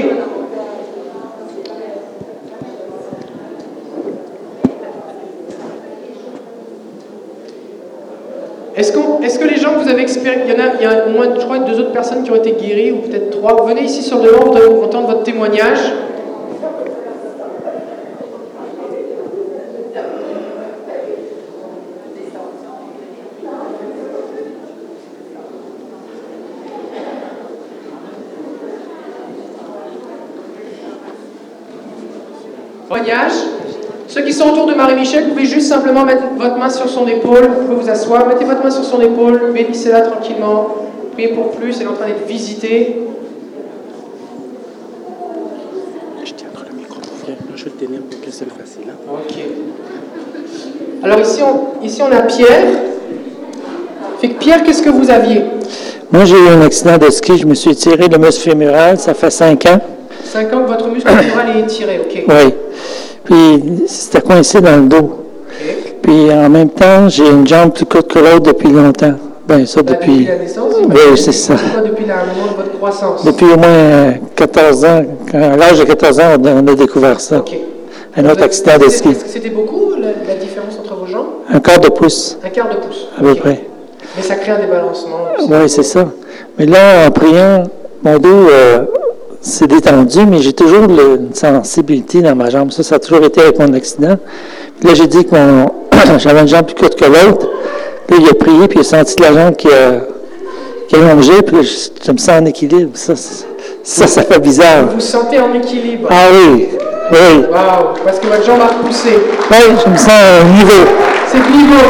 Est-ce, est-ce que les gens que vous avez expérimenté, il y en a, il y a au moins, je crois, deux autres personnes qui ont été guéries, ou peut-être trois. Venez ici sur le devant, on entendre votre témoignage. Témoignage. Ceux qui sont autour de Marie-Michel, vous pouvez juste simplement mettre votre main sur son épaule. Vous pouvez vous asseoir. Mettez votre main sur son épaule. Bénissez-la tranquillement. Priez pour plus. Elle est en train d'être visitée. Je tiendrai le micro, mon frère. Je vais le tenir pour que c'est facile. Ok. Alors ici on, ici, on a Pierre. Fait que Pierre, qu'est-ce que vous aviez? Moi, j'ai eu un accident de ski. Je me suis tiré le muscle fémoral. Ça fait cinq ans. 5 ans que votre muscle fémoral est étiré. Ok. Oui. Puis, c'était coincé dans le dos. Puis, en même temps, j'ai une jambe plus courte que l'autre depuis longtemps. Ben, ça, Bah, depuis. la naissance Oui, c'est ça. Depuis moment de votre croissance? Depuis au moins euh, 14 ans. Quand- À l'âge de 14 ans, on a, découvert ça. Un autre accident de ski. Est-ce que c'était beaucoup la, la différence entre vos jambes? Un quart de pouce, Un quart de pouce. à peu près. Mais ça crée un débalancement. Oui, c'est ça. Mais là, en priant, mon dos euh, s'est détendu, mais j'ai toujours le- une sensibilité dans ma jambe. Ça, ça a toujours été avec mon accident. Puis là, j'ai dit que j'avais une jambe plus courte que l'autre. Là, il a prié, puis il a senti la jambe qui a, qui a longé, puis je, je me sens en équilibre. Ça, c'est- ça, ça fait bizarre. Vous vous sentez en équilibre. Ah oui, oui. Waouh, parce que votre jambe a repoussé. Oui, je me sens au niveau. C'est niveau.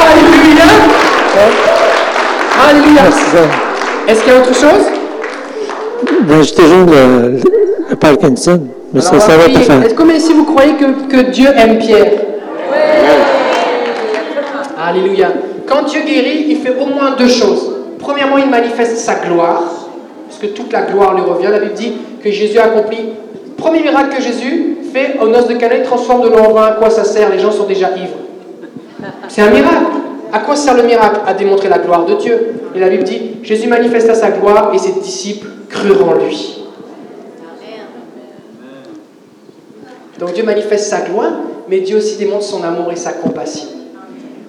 Alléluia. Alléluia. Ça. Est-ce qu'il y a autre chose? Ben, j'ai toujours le, le- le Parkinson, mais ça, Alors, on ça va pas faire. Est-ce que si vous croyez que, que Dieu aime Pierre? Alléluia. Quand Dieu guérit, il fait au moins deux choses. Premièrement, il manifeste sa gloire, parce que toute la gloire lui revient. La Bible dit que Jésus a accompli. Premier miracle que Jésus fait aux noces de Cana, il transforme de l'eau en vin. À quoi ça sert Les gens sont déjà ivres. C'est un miracle. À quoi sert le miracle À démontrer la gloire de Dieu? Et la Bible dit, Jésus manifesta sa gloire et ses disciples crurent en lui. Donc Dieu manifeste sa gloire, mais Dieu aussi démontre son amour et sa compassion.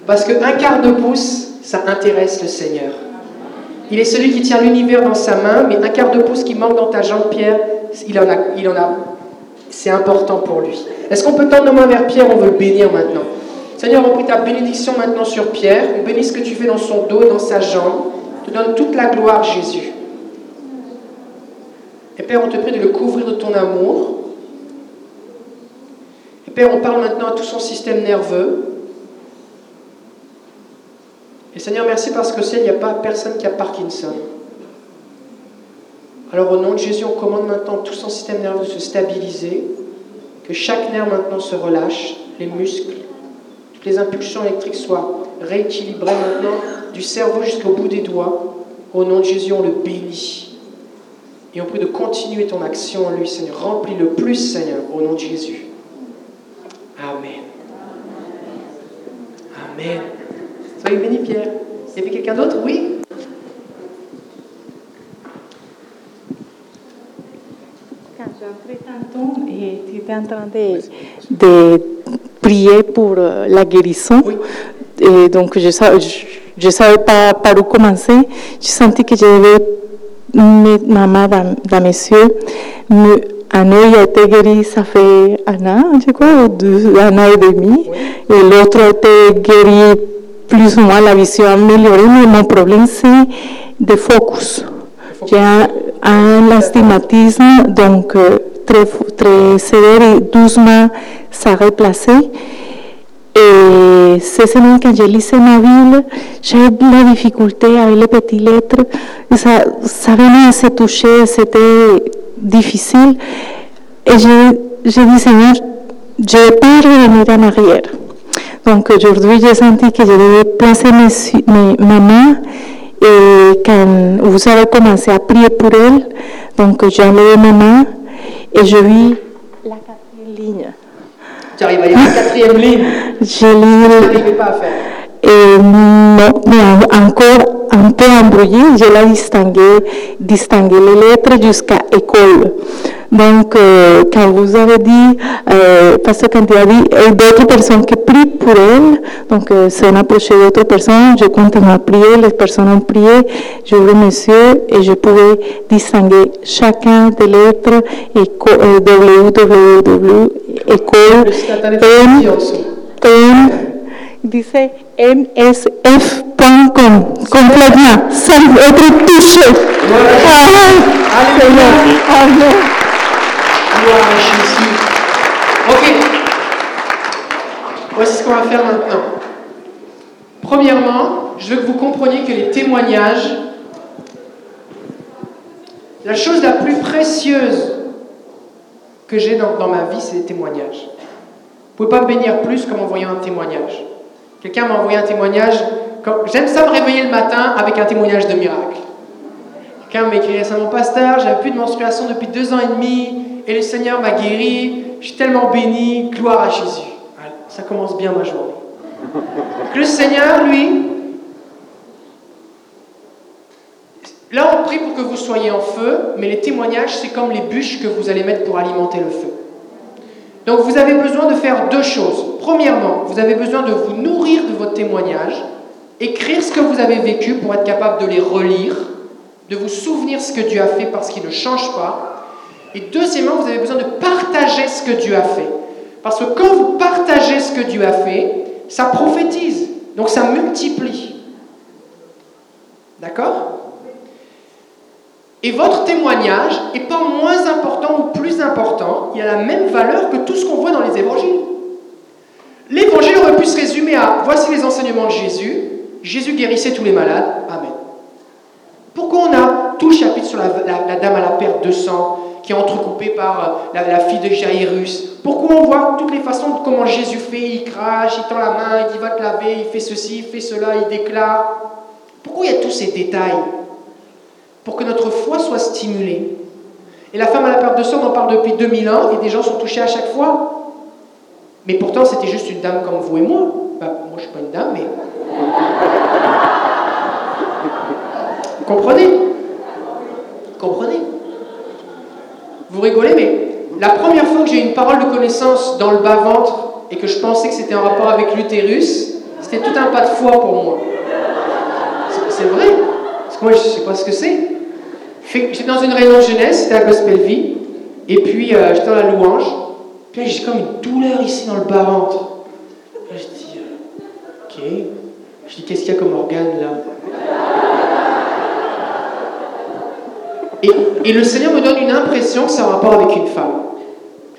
Parce qu'un quart de pouce, ça intéresse le Seigneur. Il est celui qui tient l'univers dans sa main, mais un quart de pouce qui manque dans ta jambe, Pierre, il c'est important pour lui. Est-ce qu'on peut tendre nos mains vers Pierre? On veut le bénir maintenant. Seigneur, on prie ta bénédiction maintenant sur Pierre. On bénit ce que tu fais dans son dos et dans sa jambe. Tu donne toute la gloire, Jésus. Et Père, on te prie de le couvrir de ton amour. Et Père, on parle maintenant à tout son système nerveux. Et Seigneur, merci parce que c'est, il n'y a pas personne qui a Parkinson. Alors au nom de Jésus, on commande maintenant tout son système nerveux de se stabiliser, que chaque nerf maintenant se relâche, les muscles, les impulsions électriques soient rééquilibrées maintenant du cerveau jusqu'au bout des doigts. Au nom de Jésus, on le bénit. Et on prie de continuer ton action en lui, Seigneur. Remplis-le plus, Seigneur, au nom de Jésus. Amen. Amen. Soyez béni, Pierre. Il y avait quelqu'un d'autre? Oui? Quand j'entrais tantôt et tu étais en train de, de prier pour euh, la guérison, et donc je ne je, savais pas par où commencer. J'ai senti que j'avais mettre ma main dans, dans mes yeux. Mais un œil a été guéri, ça fait un an, je crois, ou deux, un an et demi. Et l'autre a été guéri plus ou moins, la vision améliorée. Mais mon problème, c'est de focus. J'ai un, un astigmatisme, donc très, très sévère et doucement ça a replacé. Et ces semaines, quand ma de la difficulté avec les petites lettres. Et ça, ça venait se toucher, c'était difficile. Et je ne vais pas revenir en arrière. Donc aujourd'hui, j'ai senti que je devais placer mes, mes, et quand vous avez commencé à prier pour elle, donc j'ai enlevé ma main et je vis la quatrième ligne. Tu arrives à lire la quatrième ligne Je lis. n'arrivais pas à faire. Et non, mais encore un peu embrouillé, je l'ai distingué, distingué les lettres jusqu'à école. Donc, euh, quand vous avez dit, euh, parce que quand il a dit, d'autres personnes qui prient pour elle, donc euh, c'est approché d'autres personnes, je continue à prier, les personnes ont prié, j'ouvre mes yeux et je pouvais distinguer chacun des lettres, éco, euh, www, école, M, M, dice msf.com, complètement, sans être touché. Amen. Ok. Voici ce qu'on va faire maintenant. Premièrement, je veux que vous compreniez que les témoignages, la chose la plus précieuse que j'ai dans, dans ma vie, c'est les témoignages. Vous ne pouvez pas me bénir plus qu'en m'envoyant un témoignage. Quelqu'un m'a envoyé un témoignage. J'aime ça me réveiller le matin avec un témoignage de miracle. Quelqu'un m'a écrit récemment, pasteur, j'avais plus de menstruation depuis deux ans et demi, et le Seigneur m'a guéri, je suis tellement béni, gloire à Jésus. Ça commence bien ma journée. Le Seigneur, lui, là on prie pour que vous soyez en feu, mais les témoignages, c'est comme les bûches que vous allez mettre pour alimenter le feu. Donc vous avez besoin de faire deux choses. Premièrement, vous avez besoin de vous nourrir de votre témoignage, écrire ce que vous avez vécu pour être capable de les relire, de vous souvenir ce que Dieu a fait parce qu'il ne change pas. Et deuxièmement, vous avez besoin de partager ce que Dieu a fait. Parce que quand vous partagez ce que Dieu a fait, ça prophétise. Donc ça multiplie. D'accord? Et votre témoignage n'est pas moins important ou plus important. Il a la même valeur que tout ce qu'on voit dans les évangiles. L'évangile aurait pu se résumer à voici les enseignements de Jésus. Jésus guérissait tous les malades. Amen. Pourquoi on a tout le chapitre sur la, la- dame à la perte de sang qui est entrecoupée par euh, la, la fille de Jairus? Pourquoi on voit toutes les façons de comment Jésus fait Il crache, il tend la main, il dit va te laver, il fait ceci, il fait cela, il déclare? Pourquoi il y a tous ces détails? Pour que notre foi soit stimulée. Et la femme à la perte de sang, on en parle depuis 2000 ans et des gens sont touchés à chaque fois. Mais pourtant, c'était juste une dame comme vous et moi. Bah, moi, je suis pas une dame, mais. Vous comprenez? Vous comprenez? Vous rigolez, mais la première fois que j'ai eu une parole de connaissance dans le bas-ventre et que je pensais que c'était en rapport avec l'utérus, c'était tout un pas de foi pour moi. C'est vrai. Moi, je sais pas ce que c'est. J'étais dans une réunion de jeunesse, c'était à Gospel Vie, et puis euh, j'étais dans la louange, puis j'ai comme une douleur ici dans le bas-ventre. Là, je dis, euh, ok. Je dis, qu'est-ce qu'il y a comme organe là? Et, le Seigneur me donne une impression que c'est en rapport avec une femme.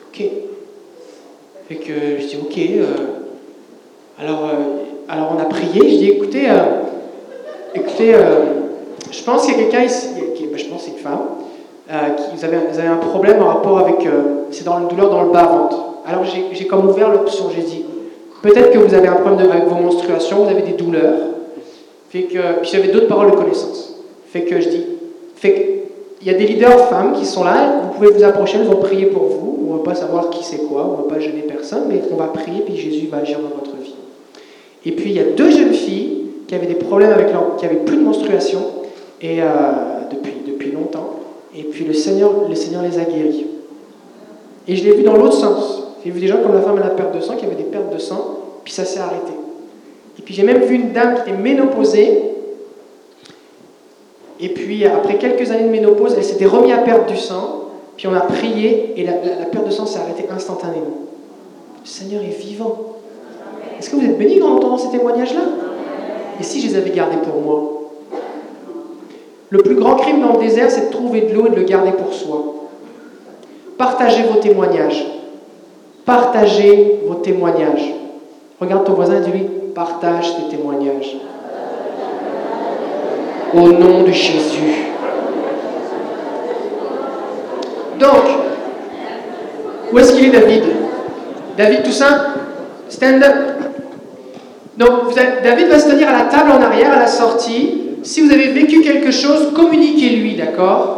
Ok. Fait que je dis, ok. euh, alors, euh, alors on a prié. Je dis, écoutez, euh, écoutez, euh, je pense qu'il y a quelqu'un ici, ben, je pense c'est une femme, euh, qui vous avez, un problème en rapport avec, euh, c'est dans une douleur dans le bas-ventre. Alors j'ai comme ouvert l'option, j'ai dit, peut-être que vous avez un problème avec vos menstruations, vous avez des douleurs. Fait que, puis j'avais d'autres paroles de connaissance. Fait que je dis, fait il y a des leaders femmes qui sont là, vous pouvez vous approcher, elles vont prier pour vous. On ne va pas savoir qui c'est quoi, on ne va pas gêner personne, mais on va prier, puis Jésus va agir dans votre vie. Et puis il y a deux jeunes filles qui avaient des problèmes avec leur, qui avaient plus de menstruation et euh, depuis, depuis longtemps. Et puis le Seigneur, le Seigneur les a guéries. Et je l'ai vu dans l'autre sens. J'ai vu des gens comme la femme à la perte de sang qui avait des pertes de sang, puis ça s'est arrêté. Et puis j'ai même vu une dame qui était ménopausée. Et puis après quelques années de ménopause, elle s'était remise à perdre du sang. Puis on a prié et la, la- la perte de sang s'est arrêtée instantanément. Le Seigneur est vivant. Est-ce que vous êtes bénis en entendant ces témoignages-là? Et si je les avais gardés pour moi? Le plus grand crime dans le désert, c'est de trouver de l'eau et de le garder pour soi. Partagez vos témoignages. Partagez vos témoignages. Regarde ton voisin et dis-lui, partage tes témoignages. Au nom de Jésus. Donc, où est-ce qu'il est David? David Toussaint Stand up. Donc, David va se tenir à la table en arrière, à la sortie. Si vous avez vécu quelque chose, communiquez-lui, d'accord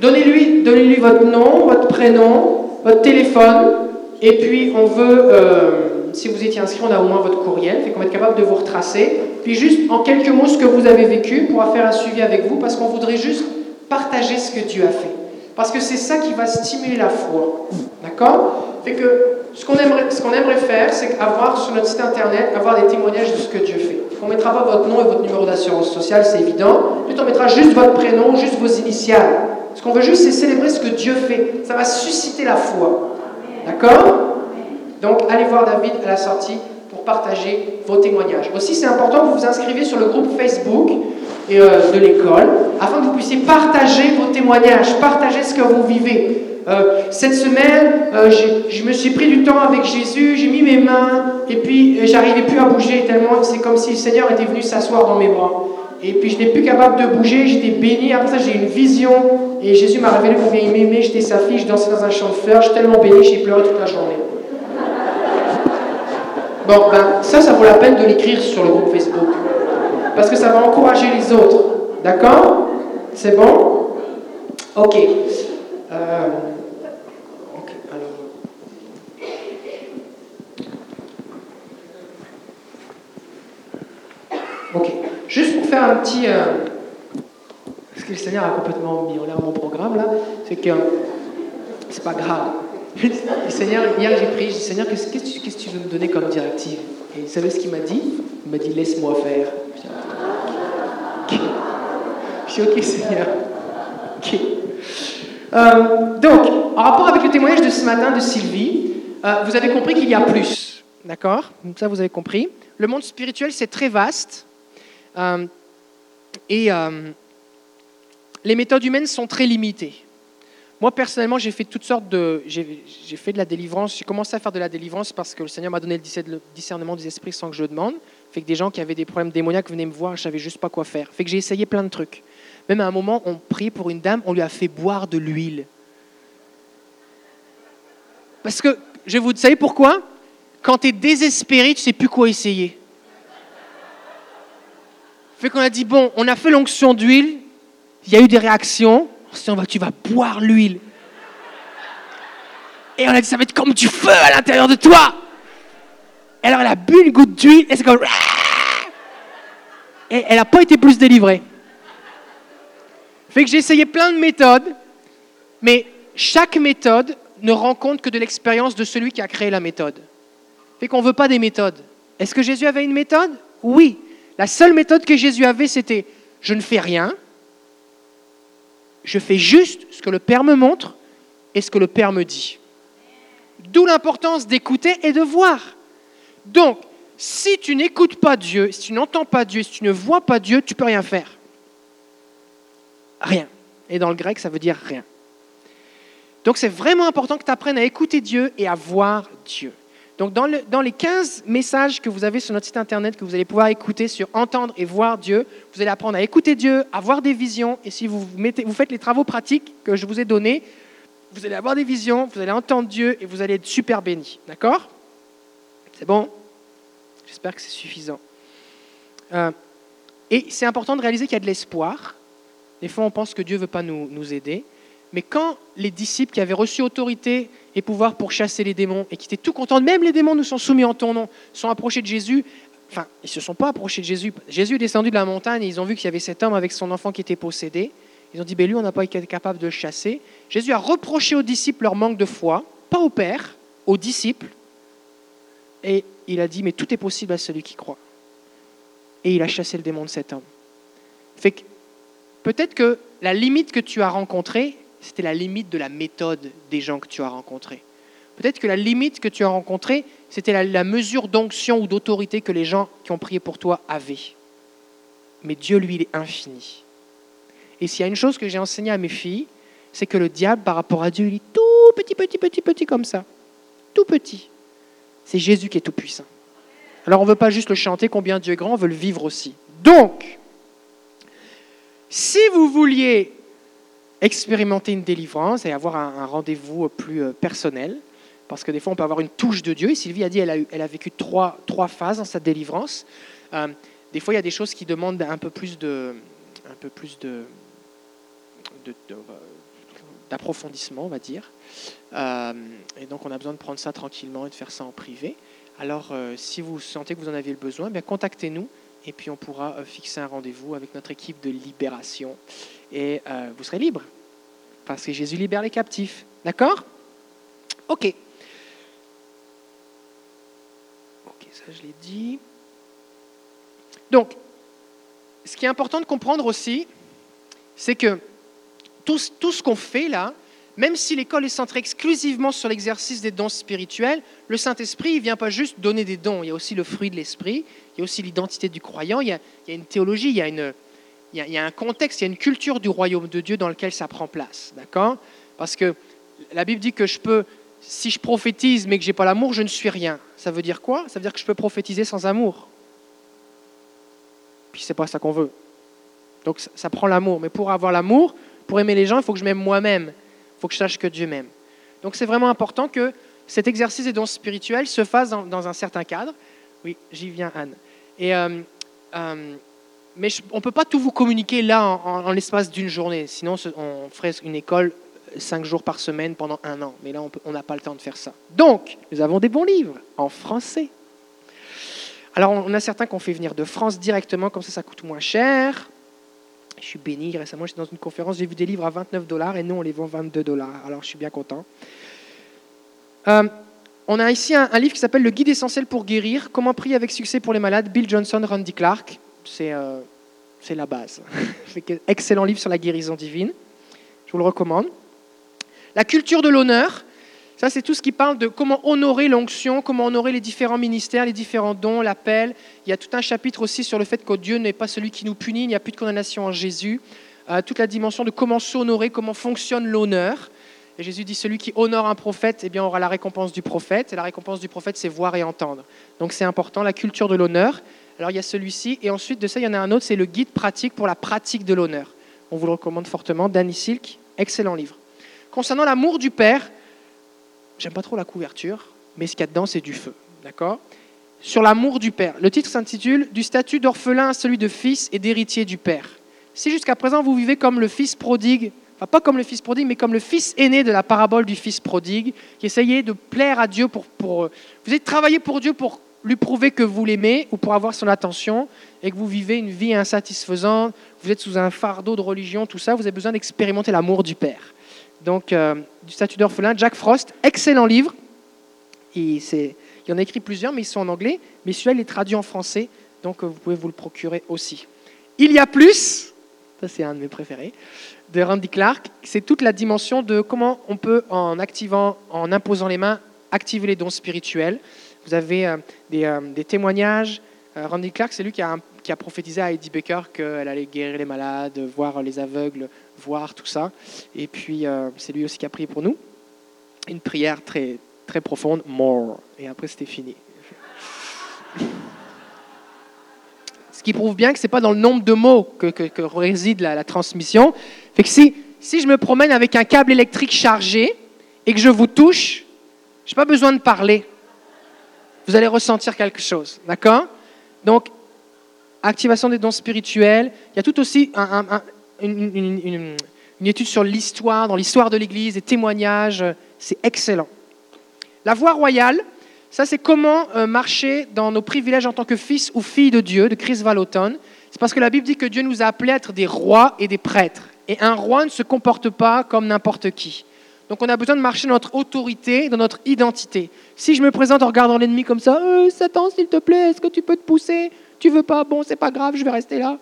Donnez-lui donnez-lui votre nom, votre prénom, votre téléphone, et puis on veut, euh, si vous étiez inscrit, on a au moins votre courriel, fait qu'on va être capable de vous retracer. Puis juste en quelques mots ce que vous avez vécu, pourra faire un suivi avec vous, parce qu'on voudrait juste partager ce que Dieu a fait. Parce que c'est ça qui va stimuler la foi. D'accord Fait que ce qu'on aimerait, aimerait faire, c'est avoir sur notre site internet, avoir des témoignages de ce que Dieu fait. On ne mettra pas votre nom et votre numéro d'assurance sociale, c'est évident. Puis on mettra juste votre prénom, juste vos initiales. Ce qu'on veut juste, c'est célébrer ce que Dieu fait. Ça va susciter la foi. D'accord? Donc, allez voir David à la sortie pour partager vos témoignages. Aussi, c'est important que vous vous inscriviez sur le groupe Facebook euh, de l'école afin que vous puissiez partager vos témoignages, partager ce que vous vivez. Euh, cette semaine, euh, je me suis pris du temps avec Jésus, j'ai mis mes mains et puis euh, j'arrivais plus à bouger tellement c'est comme si le Seigneur était venu s'asseoir dans mes bras. Et puis je n'étais plus capable de bouger, j'étais béni. Après ça, j'ai eu une vision et Jésus m'a révélé combien il m'aimait. J'étais sa fille, je dansais dans un champ de fleurs, j'étais tellement béni, j'ai pleuré toute la journée. Bon, ben, ça, ça vaut la peine de l'écrire sur le groupe Facebook. Parce que ça va encourager les autres. D'accord? C'est bon? Ok. Euh, Ok. Juste pour faire un petit. euh, ce que le Seigneur a complètement mis en l'air mon programme là, c'est que c'est pas grave. Le Seigneur, hier j'ai prié, j'ai dit Seigneur, qu'est-ce que tu- tu veux me donner comme directive? Et vous savez ce qu'il m'a dit? Il m'a dit laisse-moi faire. Je dis, Ok. Je dis ok Seigneur. Ok. Euh, donc, en rapport avec le témoignage de ce matin de Sylvie, euh, vous avez compris qu'il y a plus. D'accord? Ça, vous avez compris. Le monde spirituel, c'est très vaste. Euh, et euh, les méthodes humaines sont très limitées. Moi, personnellement, j'ai fait toutes sortes de. J'ai fait de la délivrance. J'ai commencé à faire de la délivrance parce que le Seigneur m'a donné le discer- le discernement des esprits sans que je le demande. Fait que des gens qui avaient des problèmes démoniaques venaient me voir je savais juste pas quoi faire. Fait que j'ai essayé plein de trucs. Même à un moment, on priait pour une dame, on lui a fait boire de l'huile. Parce que, je vous savez pourquoi? Quand tu es désespéré, tu sais plus quoi essayer. Fait qu'on a dit, bon, on a fait l'onction d'huile, il y a eu des réactions, on va- tu vas boire l'huile. Et on a dit, ça va être comme du feu à l'intérieur de toi. Et alors, elle a bu une goutte d'huile et c'est comme. Et elle n'a pas été plus délivrée. Fait que j'ai essayé plein de méthodes, mais chaque méthode ne rend compte que de l'expérience de celui qui a créé la méthode. Fait qu'on ne veut pas des méthodes. Est-ce que Jésus avait une méthode? Oui. La seule méthode que Jésus avait, c'était je ne fais rien, je fais juste ce que le Père me montre et ce que le Père me dit. D'où l'importance d'écouter et de voir. Donc, si tu n'écoutes pas Dieu, si tu n'entends pas Dieu, si tu ne vois pas Dieu, tu peux rien faire. Rien. Et dans le grec, ça veut dire rien. Donc c'est vraiment important que tu apprennes à écouter Dieu et à voir Dieu. Donc dans, les 15 messages que vous avez sur notre site internet, que vous allez pouvoir écouter sur entendre et voir Dieu, vous allez apprendre à écouter Dieu, à voir des visions. Et si vous, vous faites les travaux pratiques que je vous ai donnés, vous allez avoir des visions, vous allez entendre Dieu et vous allez être super bénis. D'accord? C'est bon? J'espère que c'est suffisant. Euh, et c'est important de réaliser qu'il y a de l'espoir. Des fois, on pense que Dieu ne veut pas nous, aider. Mais quand les disciples qui avaient reçu autorité et pouvoir pour chasser les démons et qui étaient tout contents, même les démons nous sont soumis en ton nom, sont approchés de Jésus, enfin, ils ne se sont pas approchés de Jésus. Jésus est descendu de la montagne et ils ont vu qu'il y avait cet homme avec son enfant qui était possédé. Ils ont dit, ben lui, on n'a pas été capable de le chasser. Jésus a reproché aux disciples leur manque de foi, pas au Père, aux disciples. Et il a dit, mais tout est possible à celui qui croit. Et il a chassé le démon de cet homme. Fait que peut-être que la limite que tu as rencontrée, c'était la limite de la méthode des gens que tu as rencontrés. Peut-être que la limite que tu as rencontrée, c'était la, mesure d'onction ou d'autorité que les gens qui ont prié pour toi avaient. Mais Dieu, lui, il est infini. Et s'il y a une chose que j'ai enseignée à mes filles, c'est que le diable, par rapport à Dieu, il est tout petit, petit, petit, petit comme ça. Tout petit. C'est Jésus qui est tout puissant. Alors on ne veut pas juste le chanter combien Dieu est grand, on veut le vivre aussi. Donc, si vous vouliez expérimenter une délivrance et avoir un, rendez-vous plus euh, personnel, parce que des fois on peut avoir une touche de Dieu, et Sylvie a dit elle a vécu trois, phases dans sa délivrance. Euh, des fois il y a des choses qui demandent un peu plus de, peu plus de d'approfondissement, on va dire. Euh, et donc, on a besoin de prendre ça tranquillement et de faire ça en privé. Alors, euh, si vous sentez que vous en avez le besoin, bien contactez-nous et puis on pourra euh, fixer un rendez-vous avec notre équipe de libération et euh, vous serez libre parce que Jésus libère les captifs. D'accord? Ok. Ok, ça je l'ai dit. Donc, ce qui est important de comprendre aussi, c'est que tout, tout ce qu'on fait là, même si l'école est centrée exclusivement sur l'exercice des dons spirituels, le Saint-Esprit ne vient pas juste donner des dons, il y a aussi le fruit de l'Esprit, il y a aussi l'identité du croyant, il y, a, il y, a, une théologie, il y a, une, il, y a, un contexte, il y a une culture du royaume de Dieu dans lequel ça prend place. D'accord? Parce que la Bible dit que je peux, si je prophétise mais que je n'ai pas l'amour, je ne suis rien. Ça veut dire quoi? Ça veut dire que je peux prophétiser sans amour. Puis c'est pas ça qu'on veut. Donc ça, prend l'amour. Mais pour avoir l'amour, pour aimer les gens, il faut que je m'aime moi-même. Il faut que je sache que Dieu m'aime. Donc c'est vraiment important que cet exercice des dons spirituels se fasse dans, dans un certain cadre. Oui, j'y viens, Anne. Et, euh, euh, mais on ne peut pas tout vous communiquer là en, l'espace d'une journée. Sinon, on ferait une école cinq jours par semaine pendant un an. Mais là, on n'a pas le temps de faire ça. Donc, nous avons des bons livres en français. Alors, on a certains qu'on fait venir de France directement, comme ça, ça coûte moins cher. Je suis béni. Récemment, j'étais dans une conférence, j'ai vu des livres à 29 dollars et nous, on les vend 22 dollars. Alors, je suis bien content. Euh, on a ici un, un livre qui s'appelle Le guide essentiel pour guérir Comment prier avec succès pour les malades, Bill Johnson, Randy Clark. C'est euh, la base. Excellent livre sur la guérison divine. Je vous le recommande. La culture de l'honneur. Ça, c'est tout ce qui parle de comment honorer l'onction, comment honorer les différents ministères, les différents dons, l'appel. Il y a tout un chapitre aussi sur le fait que Dieu n'est pas celui qui nous punit, il n'y a plus de condamnation en Jésus. Euh, toute la dimension de comment s'honorer, comment fonctionne l'honneur. Et Jésus dit celui qui honore un prophète, eh bien, aura la récompense du prophète. Et la récompense du prophète, c'est voir et entendre. Donc c'est important, la culture de l'honneur. Alors il y a celui-ci, et ensuite de ça, il y en a un autre, c'est le guide pratique pour la pratique de l'honneur. On vous le recommande fortement, Danny Silk, excellent livre. Concernant l'amour du Père, j'aime pas trop la couverture, mais ce qu'il y a dedans, c'est du feu. D'accord? Sur l'amour du Père. Le titre s'intitule Du statut d'orphelin à celui de fils et d'héritier du Père. Si jusqu'à présent vous vivez comme le fils prodigue, pas comme le fils prodigue, mais comme le fils aîné de la parabole du fils prodigue, qui essayait de plaire à Dieu pour. pour vous avez travaillé pour Dieu pour lui prouver que vous l'aimez ou pour avoir son attention et que vous vivez une vie insatisfaisante, vous êtes sous un fardeau de religion, tout ça, vous avez besoin d'expérimenter l'amour du Père. Donc, euh, du statut d'orphelin, Jack Frost, excellent livre. Il, il en a écrit plusieurs, mais ils sont en anglais. Mais celui-là, il est traduit en français, donc euh, vous pouvez vous le procurer aussi. Il y a plus, ça c'est un de mes préférés, de Randy Clark, c'est toute la dimension de comment on peut, en activant, en imposant les mains, activer les dons spirituels. Vous avez euh, des, témoignages. Randy Clark, c'est lui qui a, prophétisé à Eddie Baker qu'elle allait guérir les malades, voir les aveugles, voir tout ça. Et puis, euh, c'est lui aussi qui a prié pour nous. Une prière très, très profonde, more. Et après, c'était fini. Qui prouve bien que ce n'est pas dans le nombre de mots que, réside la, transmission. Que si, si je me promène avec un câble électrique chargé et que je vous touche, je n'ai pas besoin de parler. Vous allez ressentir quelque chose. D'accord? Donc, activation des dons spirituels. Il y a tout aussi un, une, étude sur l'histoire, dans l'histoire de l'Église, des témoignages. C'est excellent. La voie royale, ça c'est comment euh, marcher dans nos privilèges en tant que fils ou fille de Dieu, de Chris Vallotton. C'est parce que la Bible dit que Dieu nous a appelés à être des rois et des prêtres. Et un roi ne se comporte pas comme n'importe qui. Donc on a besoin de marcher dans notre autorité, dans notre identité. Si je me présente en regardant l'ennemi comme ça, euh, Satan, s'il te plaît, est-ce que tu peux te pousser? Tu veux pas? Bon, c'est pas grave, je vais rester là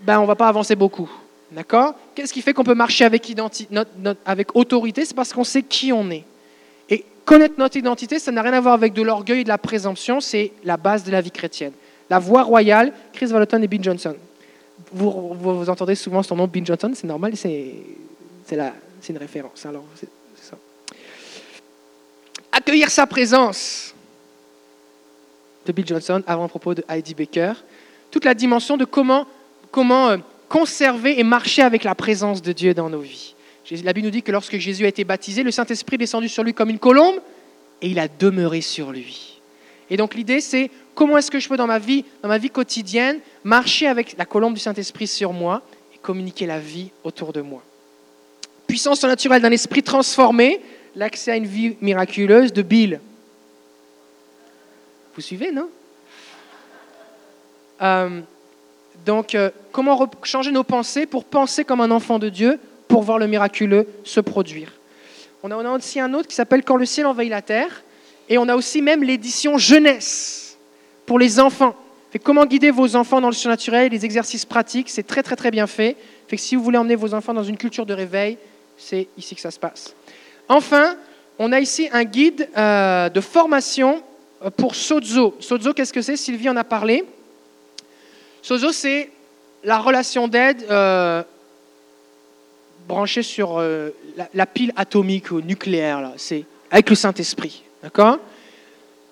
ben, on va pas avancer beaucoup. D'accord? Qu'est-ce qui fait qu'on peut marcher avec autorité? C'est parce qu'on sait qui on est. Connaître notre identité, ça n'a rien à voir avec de l'orgueil et de la présomption, c'est la base de la vie chrétienne. La voie royale, Chris Vallotton et Bill Johnson. Vous, vous, entendez souvent son nom, Bill Johnson, c'est normal, c'est une référence. Alors, ça. Accueillir sa présence de Bill Johnson avant propos de Heidi Baker. Toute la dimension de comment comment euh, conserver et marcher avec la présence de Dieu dans nos vies. La Bible nous dit que lorsque Jésus a été baptisé, le Saint-Esprit est descendu sur lui comme une colombe et il a demeuré sur lui. Et donc l'idée, c'est comment est-ce que je peux dans ma vie, dans ma vie quotidienne, marcher avec la colombe du Saint-Esprit sur moi et communiquer la vie autour de moi? Puissance naturelle d'un esprit transformé, l'accès à une vie miraculeuse de Bill. Vous suivez, non? Euh, donc, euh, comment changer nos pensées pour penser comme un enfant de Dieu, pour voir le miraculeux se produire on a, a aussi un autre qui s'appelle Quand le ciel envahit la terre, et on a aussi même l'édition jeunesse pour les enfants. Fait comment guider vos enfants dans le surnaturel, les exercices pratiques, c'est très très très bien fait. Fait que si vous voulez emmener vos enfants dans une culture de réveil, c'est ici que ça se passe. Enfin, on a ici un guide euh, de formation euh, pour Sozo. Sozo, qu'est-ce que c'est? Sylvie en a parlé. Sozo, c'est la relation d'aide euh, branchée sur euh, la, pile atomique ou nucléaire, c'est avec le Saint-Esprit. D'accord?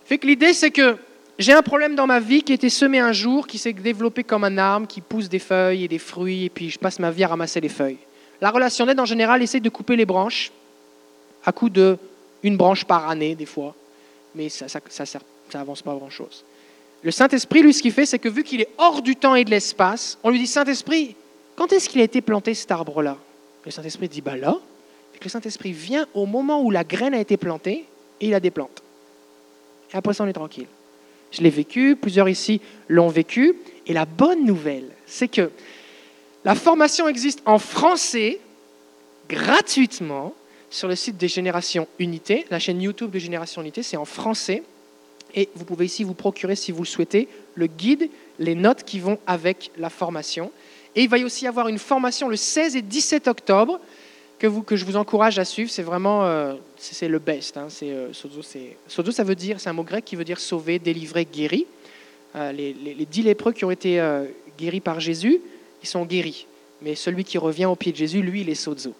Fait que l'idée, c'est que j'ai un problème dans ma vie qui été semé un jour, qui s'est développé comme un arbre, qui pousse des feuilles et des fruits, et puis je passe ma vie à ramasser les feuilles. La relation d'aide, en général, essaie de couper les branches à coup de une branche par année, des fois, mais ça n'avance ça, pas grand-chose. Le Saint-Esprit, lui, ce qu'il fait, c'est que vu qu'il est hors du temps et de l'espace, on lui dit Saint-Esprit, quand est-ce qu'il a été planté cet arbre-là? Le Saint-Esprit dit Bah là. Et le Saint-Esprit vient au moment où la graine a été plantée et il a des plantes. Et après ça, on est tranquille. Je l'ai vécu, plusieurs ici l'ont vécu. Et la bonne nouvelle, c'est que la formation existe en français gratuitement sur le site des Générations Unité. La chaîne YouTube de Génération Unité, c'est en français. Et vous pouvez ici vous procurer, si vous le souhaitez, le guide, les notes qui vont avec la formation. Et il va y aussi avoir une formation le 16 et 17 octobre que, vous, que je vous encourage à suivre. C'est vraiment euh, c'est le best. Hein. C'est, euh, sozo, ça veut dire, c'est un mot grec qui veut dire sauver, délivrer, guéri. Euh, les, les, dix lépreux qui ont été guéris par Jésus, ils sont guéris. Mais celui qui revient au pied de Jésus, lui, il est sozo.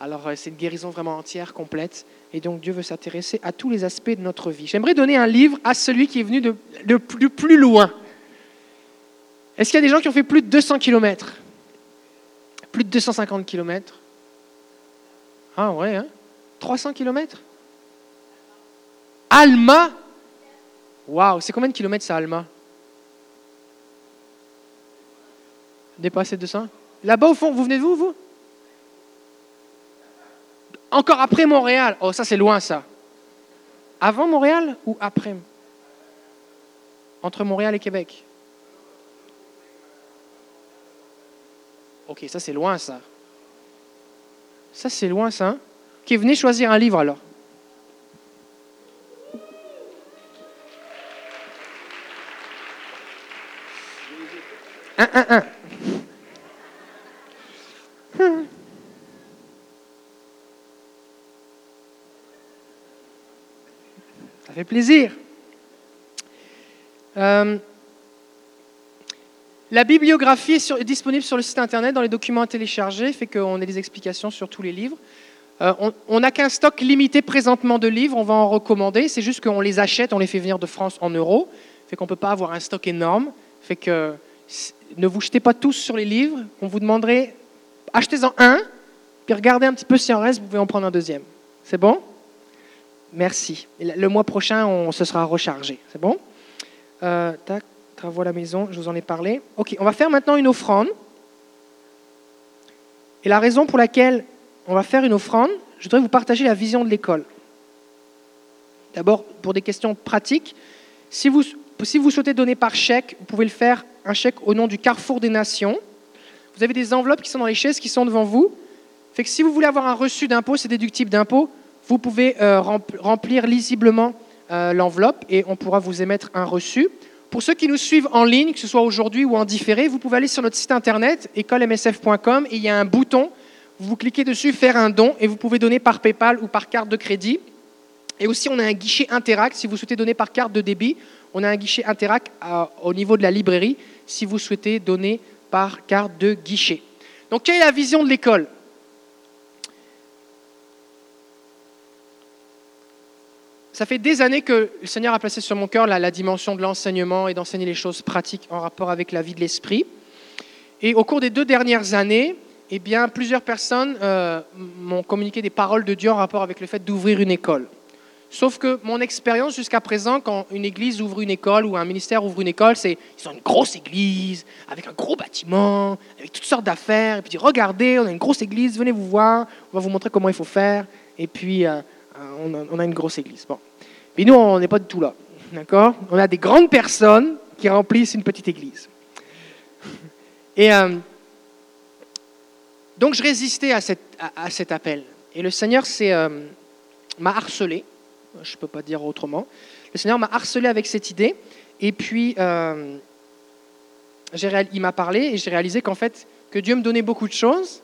Alors c'est une guérison vraiment entière, complète. Et donc Dieu veut s'intéresser à tous les aspects de notre vie. J'aimerais donner un livre à celui qui est venu de, plus loin. Est-ce qu'il y a des gens qui ont fait plus de 200 km Plus de 250 km Ah ouais, hein. 300 km Alma. Waouh, c'est combien de kilomètres ça, Alma? Dépassé 200 Là-bas au fond, vous venez de vous, vous? Encore après Montréal. Oh, ça, c'est loin, ça. Avant Montréal ou après? Entre Montréal et Québec. Ok, ça c'est loin ça. Ça c'est loin ça. hein? Ok, venez choisir un livre alors. Un, un, un. Ça fait plaisir. Euh, la bibliographie est, disponible sur le site internet dans les documents à télécharger, fait qu'on a des explications sur tous les livres. Euh, on- n'a qu'un stock limité présentement de livres, on va en recommander. C'est juste qu'on les achète, on les fait venir de France en euros, fait qu'on ne peut pas avoir un stock énorme. Fait que ne vous jetez pas tous sur les livres. On vous demanderait achetez-en un, puis regardez un petit peu s'il en reste, vous pouvez en prendre un deuxième. C'est bon? Merci. Le mois prochain, on se sera rechargé. C'est bon? Euh, Tac, travaux à la maison, je vous en ai parlé. Ok, on va faire maintenant une offrande. Et la raison pour laquelle on va faire une offrande, je voudrais vous partager la vision de l'école. D'abord, pour des questions pratiques, si vous, si vous souhaitez donner par chèque, vous pouvez le faire un chèque au nom du Carrefour des Nations. Vous avez des enveloppes qui sont dans les chaises qui sont devant vous. Fait que si vous voulez avoir un reçu d'impôt, c'est déductible d'impôt, vous pouvez euh, rempl- remplir lisiblement euh, l'enveloppe et on pourra vous émettre un reçu. Pour ceux qui nous suivent en ligne, que ce soit aujourd'hui ou en différé, vous pouvez aller sur notre site internet écolemsf.com et il y a un bouton. Vous cliquez dessus, faire un don et vous pouvez donner par PayPal ou par carte de crédit. Et aussi, on a un guichet Interact. Si vous souhaitez donner par carte de débit, on a un guichet Interact à- au niveau de la librairie si vous souhaitez donner par carte de guichet. Donc, quelle est la vision de l'école? Ça fait des années que le Seigneur a placé sur mon cœur la, dimension de l'enseignement et d'enseigner les choses pratiques en rapport avec la vie de l'esprit. Et au cours des deux dernières années, eh bien, plusieurs personnes euh, m'ont communiqué des paroles de Dieu en rapport avec le fait d'ouvrir une école. Sauf que mon expérience jusqu'à présent, quand une église ouvre une école ou un ministère ouvre une école, c'est ils ont une grosse église avec un gros bâtiment, avec toutes sortes d'affaires, et puis regardez, on a une grosse église, venez vous voir, on va vous montrer comment il faut faire, et puis euh, on, a, une grosse église. Bon. Mais nous, on n'est pas du tout là, d'accord? On a des grandes personnes qui remplissent une petite église. Et euh, donc je résistais à, cet appel. Et le Seigneur euh, m'a harcelé, je ne peux pas dire autrement. Le Seigneur m'a harcelé avec cette idée. Et puis, euh, il m'a parlé et j'ai réalisé qu'en fait, que Dieu me donnait beaucoup de choses.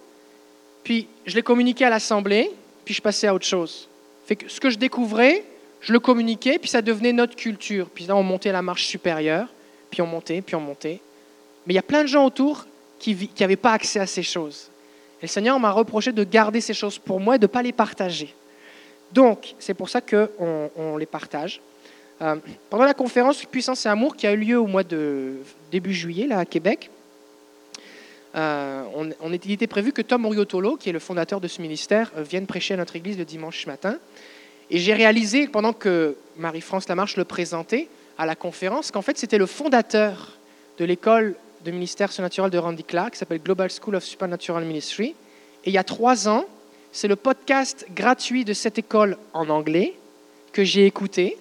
Puis, je les communiquais à l'assemblée, puis je passais à autre chose. Ce que je découvrais, je le communiquais, puis ça devenait notre culture. Puis là, on montait la marche supérieure, puis on montait, puis on montait. Mais il y a plein de gens autour qui n'avaient pas accès à ces choses. Et le Seigneur m'a reproché de garder ces choses pour moi et de ne pas les partager. Donc, c'est pour ça qu'on on les partage. Euh, pendant la conférence Puissance et Amour qui a eu lieu au mois de début juillet là, à Québec, euh, on, il était prévu que Tom Riotolo, qui est le fondateur de ce ministère, euh, vienne prêcher à notre église le dimanche matin. Et j'ai réalisé, pendant que Marie-France Lamarche le présentait à la conférence, qu'en fait c'était le fondateur de l'école de ministère surnaturel de Randy Clark, qui s'appelle Global School of Supernatural Ministry. Et il y a trois ans, c'est le podcast gratuit de cette école en anglais que j'ai écouté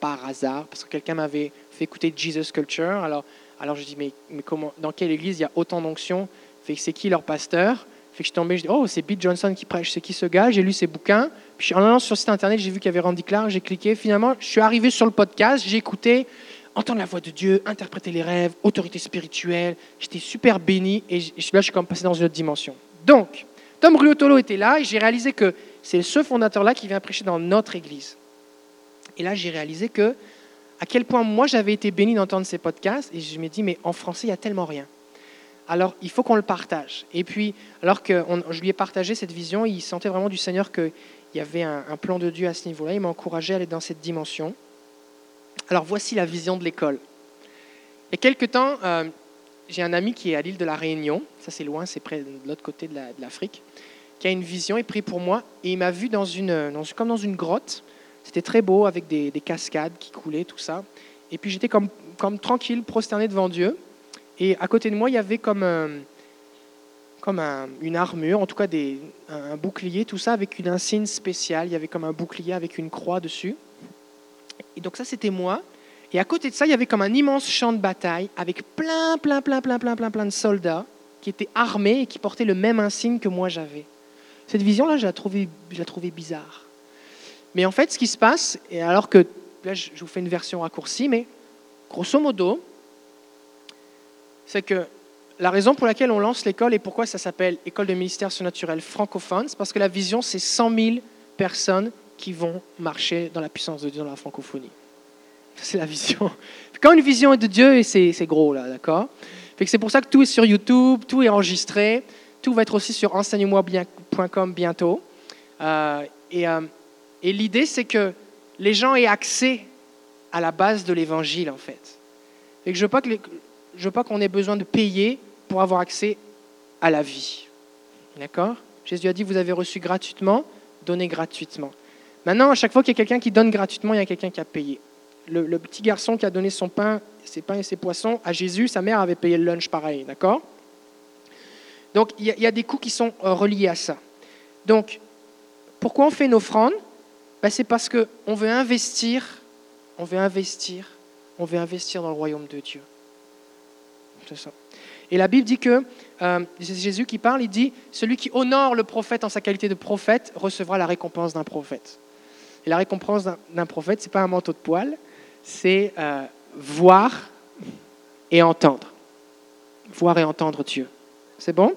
par hasard, parce que quelqu'un m'avait fait écouter Jesus Culture. Alors, alors je dis, mais, mais comment, dans quelle église il y a autant d'onction c'est qui leur pasteur? Je suis tombé, je dis, oh, c'est Pete Johnson qui prêche, c'est qui ce gars? J'ai lu ses bouquins. Puis en allant sur le site internet, j'ai vu qu'il y avait Randy Clark, j'ai cliqué. Finalement, je suis arrivé sur le podcast, j'ai écouté, entendre la voix de Dieu, interpréter les rêves, autorité spirituelle. J'étais super béni et je- là, je suis comme passé dans une autre dimension. Donc, Tom Ruotolo était là et j'ai réalisé que c'est ce fondateur-là qui vient prêcher dans notre église. Et là, j'ai réalisé que à quel point moi j'avais été béni d'entendre ces podcasts et je me dis mais en français il y a tellement rien. Alors il faut qu'on le partage. Et puis alors que je lui ai partagé cette vision, il sentait vraiment du Seigneur qu'il y avait un, plan de Dieu à ce niveau-là. Il m'a encouragé à aller dans cette dimension. Alors voici la vision de l'école. A quelques temps, euh, j'ai un ami qui est à l'île de la Réunion, ça c'est loin, c'est près de l'autre côté de la- de l'Afrique, qui a une vision, il prie pour moi et il m'a vu dans une, dans- comme dans une grotte. C'était très beau avec des, des cascades qui coulaient, tout ça. Et puis j'étais comme, tranquille, prosterné devant Dieu. Et à côté de moi, il y avait comme, un- comme un- une armure, en tout cas un, bouclier, tout ça avec une insigne spéciale. Il y avait comme un bouclier avec une croix dessus. Et donc ça, c'était moi. Et à côté de ça, il y avait comme un immense champ de bataille avec plein, plein, plein, plein, plein, plein, plein de soldats qui étaient armés et qui portaient le même insigne que moi j'avais. Cette vision-là, je je la trouvais bizarre. Mais en fait, ce qui se passe, et alors que là, je vous fais une version raccourcie, mais grosso modo, c'est que la raison pour laquelle on lance l'école et pourquoi ça s'appelle École de ministère surnaturel francophone, c'est parce que la vision, c'est 100 000 personnes qui vont marcher dans la puissance de Dieu dans la francophonie. C'est la vision. Quand une vision est de Dieu, c'est gros, là, d'accord? C'est pour ça que tout est sur YouTube, tout est enregistré, tout va être aussi sur enseigne-moi-bien.com bientôt. Euh, et, euh, et l'idée, c'est que les gens aient accès à la base de l'évangile, en fait. Et que je ne veux pas qu'on ait besoin de payer pour avoir accès à la vie. D'accord? Jésus a dit, vous avez reçu gratuitement, donnez gratuitement. Maintenant, à chaque fois qu'il y a quelqu'un qui donne gratuitement, il y a quelqu'un qui a payé. Le, petit garçon qui a donné son pain, ses pains et ses poissons à Jésus, sa mère avait payé le lunch pareil, d'accord? Donc, il y, a des coûts qui sont euh, reliés à ça. Donc, pourquoi on fait une offrande? Ben, C'est parce qu'on veut investir, on veut investir, on veut investir dans le royaume de Dieu. C'est ça. Et la Bible dit que, euh, c'est Jésus qui parle, il dit, celui qui honore le prophète en sa qualité de prophète recevra la récompense d'un prophète. Et la récompense d'un prophète, ce n'est pas un manteau de poil, c'est euh, voir et entendre. Voir et entendre Dieu. C'est bon?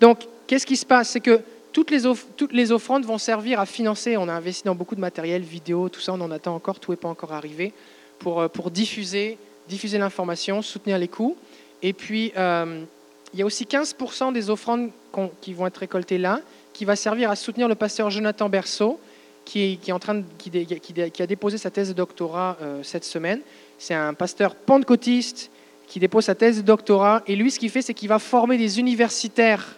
Donc, qu'est-ce qui se passe? C'est que toutes les, toutes les offrandes vont servir à financer, on a investi dans beaucoup de matériel, vidéo, tout ça, on en attend encore, tout n'est pas encore arrivé, pour, euh, pour diffuser, diffuser l'information, soutenir les coûts. Et puis, euh, il y a aussi 15% des offrandes qui vont être récoltées là, qui va servir à soutenir le pasteur Jonathan Berceau, qui, en train qui, a déposé sa thèse de doctorat euh, cette semaine. C'est un pasteur pentecôtiste qui dépose sa thèse de doctorat. Et lui, ce qu'il fait, c'est qu'il va former des universitaires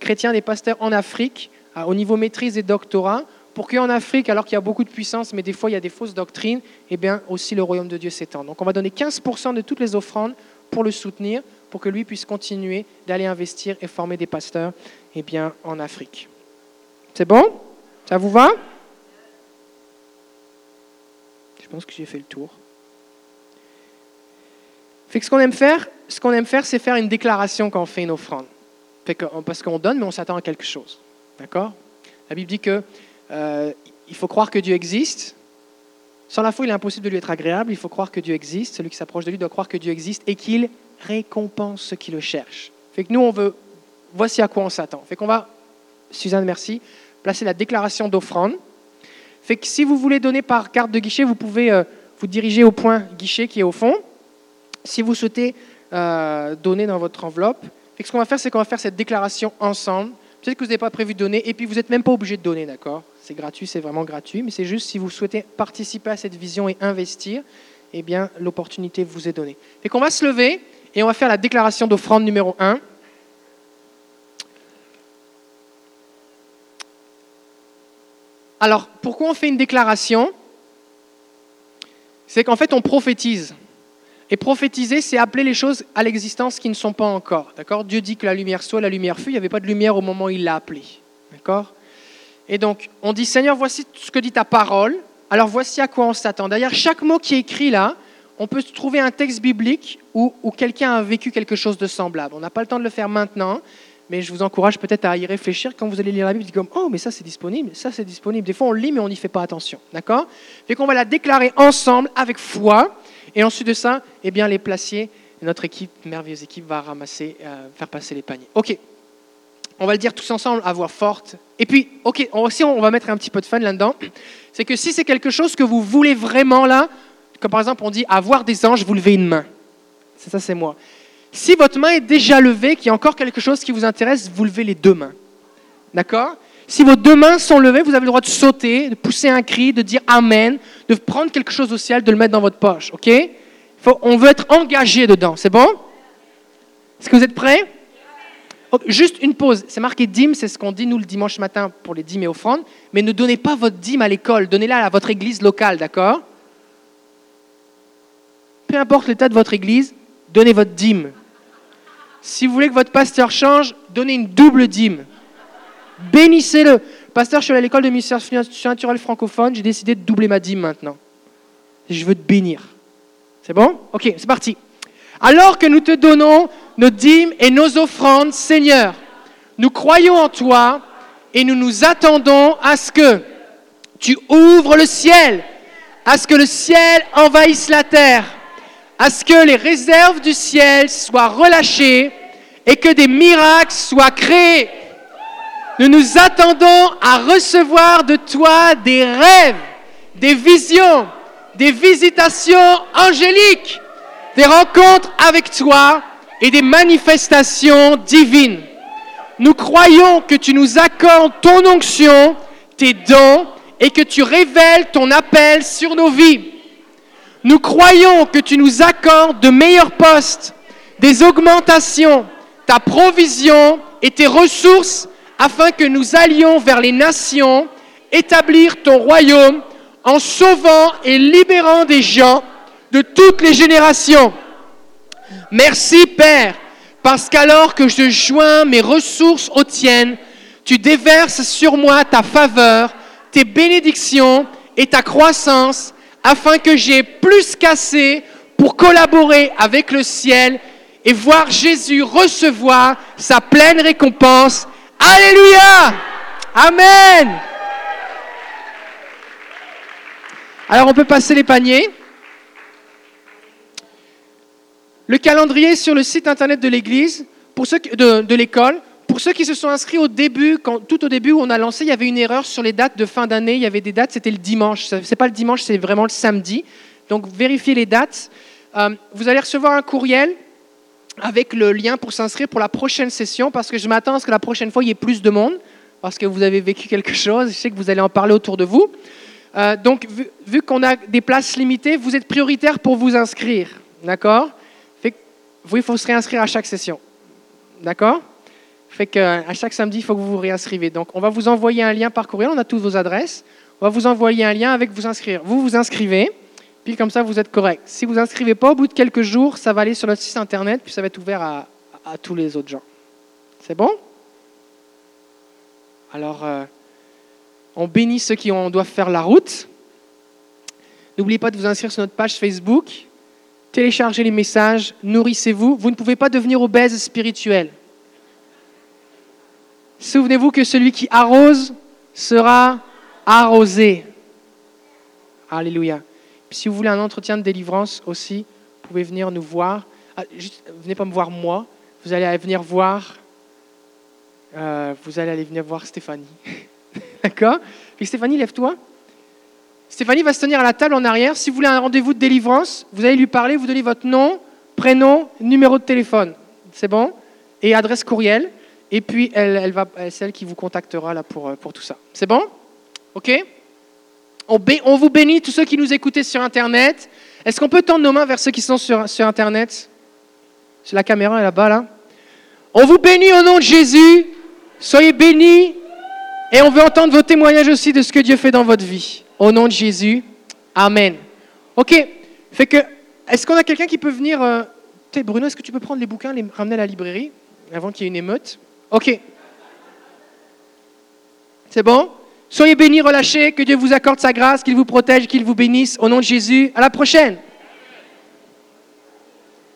chrétiens, des pasteurs en Afrique, au niveau maîtrise et doctorat, pour qu'en Afrique, alors qu'il y a beaucoup de puissance, mais des fois il y a des fausses doctrines, eh bien aussi le royaume de Dieu s'étend. Donc on va donner 15% de toutes les offrandes pour le soutenir, pour que lui puisse continuer d'aller investir et former des pasteurs eh bien, en Afrique. C'est bon? Ça vous va? Je pense que j'ai fait le tour. Fait que ce qu'on aime faire, ce qu'on aime faire, c'est faire une déclaration quand on fait une offrande. Parce qu'on donne, mais on s'attend à quelque chose. D'accord? La Bible dit que euh, il faut croire que Dieu existe. Sans la foi, il est impossible de lui être agréable. Il faut croire que Dieu existe. Celui qui s'approche de lui doit croire que Dieu existe et qu'il récompense ceux qui le cherchent. Fait que nous, on veut. Voici à quoi on s'attend. Fait qu'on va, Suzanne, merci, placer la déclaration d'offrande. Fait que si vous voulez donner par carte de guichet, vous pouvez euh, vous diriger au point guichet qui est au fond. Si vous souhaitez euh, donner dans votre enveloppe, fait que ce qu'on va faire, c'est qu'on va faire cette déclaration ensemble. Peut-être que vous n'avez pas prévu de donner, et puis vous n'êtes même pas obligé de donner, d'accord? C'est gratuit, c'est vraiment gratuit, mais c'est juste si vous souhaitez participer à cette vision et investir, eh bien, l'opportunité vous est donnée. Fait qu'on va se lever et on va faire la déclaration d'offrande numéro 1. Alors, pourquoi on fait une déclaration? C'est qu'en fait, on prophétise. Et prophétiser, c'est appeler les choses à l'existence qui ne sont pas encore. D'accord? Dieu dit que la lumière soit, la lumière fut. Il n'y avait pas de lumière au moment où il l'a appelé. D'accord? Et donc, on dit Seigneur, voici ce que dit ta parole. Alors, voici à quoi on s'attend. D'ailleurs, chaque mot qui est écrit là, on peut trouver un texte biblique où, où quelqu'un a vécu quelque chose de semblable. On n'a pas le temps de le faire maintenant, mais je vous encourage peut-être à y réfléchir quand vous allez lire la Bible. Dites comme oh mais ça c'est disponible, ça c'est disponible. Des fois on lit mais on n'y fait pas attention, d'accord? Fait qu'on va la déclarer ensemble avec foi et ensuite de ça, eh bien les placiers, notre équipe, merveilleuse équipe, va ramasser, euh, faire passer les paniers. Ok. On va le dire tous ensemble à voix forte. Et puis, ok, aussi on va mettre un petit peu de fun là-dedans. C'est que si c'est quelque chose que vous voulez vraiment là, comme par exemple on dit avoir des anges, vous levez une main. C'est ça, c'est moi. Si votre main est déjà levée, qu'il y a encore quelque chose qui vous intéresse, vous levez les deux mains. D'accord? Si vos deux mains sont levées, vous avez le droit de sauter, de pousser un cri, de dire Amen, de prendre quelque chose au ciel, de le mettre dans votre poche. OK? On veut être engagé dedans. C'est bon? Est-ce que vous êtes prêts? Juste une pause. C'est marqué dîme, c'est ce qu'on dit nous le dimanche matin pour les dîmes et offrandes. Mais ne donnez pas votre dîme à l'école, donnez-la à votre église locale, d'accord? Peu importe l'état de votre église, donnez votre dîme. Si vous voulez que votre pasteur change, donnez une double dîme. Bénissez-le. Pasteur, je suis à l'école de ministère naturel francophone, j'ai décidé de doubler ma dîme maintenant. Je veux te bénir. C'est bon? Ok, c'est parti. Alors que nous te donnons nos dîmes et nos offrandes, Seigneur, nous croyons en toi et nous nous attendons à ce que tu ouvres le ciel, à ce que le ciel envahisse la terre, à ce que les réserves du ciel soient relâchées et que des miracles soient créés. Nous nous attendons à recevoir de toi des rêves, des visions, des visitations angéliques, des rencontres avec toi et des manifestations divines. Nous croyons que tu nous accordes ton onction, tes dons et que tu révèles ton appel sur nos vies. Nous croyons que tu nous accordes de meilleurs postes, des augmentations, ta provision et tes ressources afin que nous allions vers les nations, établir ton royaume en sauvant et libérant des gens de toutes les générations. Merci Père, parce qu'alors que je joins mes ressources aux tiennes, tu déverses sur moi ta faveur, tes bénédictions et ta croissance, afin que j'ai plus qu'assez pour collaborer avec le ciel et voir Jésus recevoir sa pleine récompense. Alléluia Amen Alors on peut passer les paniers. Le calendrier sur le site internet de l'église, pour ceux de, l'école. Pour ceux qui se sont inscrits au début, quand, tout au début où on a lancé, il y avait une erreur sur les dates de fin d'année. Il y avait des dates, c'était le dimanche. Ce n'est pas le dimanche, c'est vraiment le samedi. Donc vérifiez les dates. Euh, vous allez recevoir un courriel avec le lien pour s'inscrire pour la prochaine session, parce que je m'attends à ce que la prochaine fois, il y ait plus de monde, parce que vous avez vécu quelque chose. Je sais que vous allez en parler autour de vous. Euh, donc, vu, qu'on a des places limitées, vous êtes prioritaire pour vous inscrire. D'accord? Vous, il faut se réinscrire à chaque session. D'accord? Fait qu'à chaque samedi, il faut que vous vous réinscrivez. Donc, on va vous envoyer un lien par courriel, on a toutes vos adresses. On va vous envoyer un lien avec vous inscrire. Vous vous inscrivez, puis comme ça, vous êtes correct. Si vous inscrivez pas, au bout de quelques jours, ça va aller sur notre site internet, puis ça va être ouvert à, tous les autres gens. C'est bon? Alors, euh, on bénit ceux qui ont, doivent faire la route. N'oubliez pas de vous inscrire sur notre page Facebook téléchargez les messages, nourrissez-vous. Vous ne pouvez pas devenir obèse spirituel. Souvenez-vous que celui qui arrose sera arrosé. Alléluia. Si vous voulez un entretien de délivrance aussi, vous pouvez venir nous voir. Ah, venez pas me voir moi, vous allez venir voir. Euh, vous allez venir voir Stéphanie. D'accord? Puis Stéphanie, lève-toi. Stéphanie va se tenir à la table en arrière. Si vous voulez un rendez-vous de délivrance, vous allez lui parler, vous donnez votre nom, prénom, numéro de téléphone. C'est bon? Et adresse courriel. Et puis, elle, elle va, c'est elle qui vous contactera là pour, pour tout ça. C'est bon? OK? On, vous bénit, tous ceux qui nous écoutez sur Internet. Est-ce qu'on peut tendre nos mains vers ceux qui sont sur, Internet? Sur la caméra, là-bas, là. On vous bénit au nom de Jésus. Soyez bénis. Et on veut entendre vos témoignages aussi de ce que Dieu fait dans votre vie. Au nom de Jésus. Amen. OK. Fait que, est-ce qu'on a quelqu'un qui peut venir. Euh... Bruno, est-ce que tu peux prendre les bouquins, les ramener à la librairie avant qu'il y ait une émeute? OK. C'est bon? Soyez bénis, relâchés, que Dieu vous accorde sa grâce, qu'il vous protège, qu'il vous bénisse. Au nom de Jésus, à la prochaine.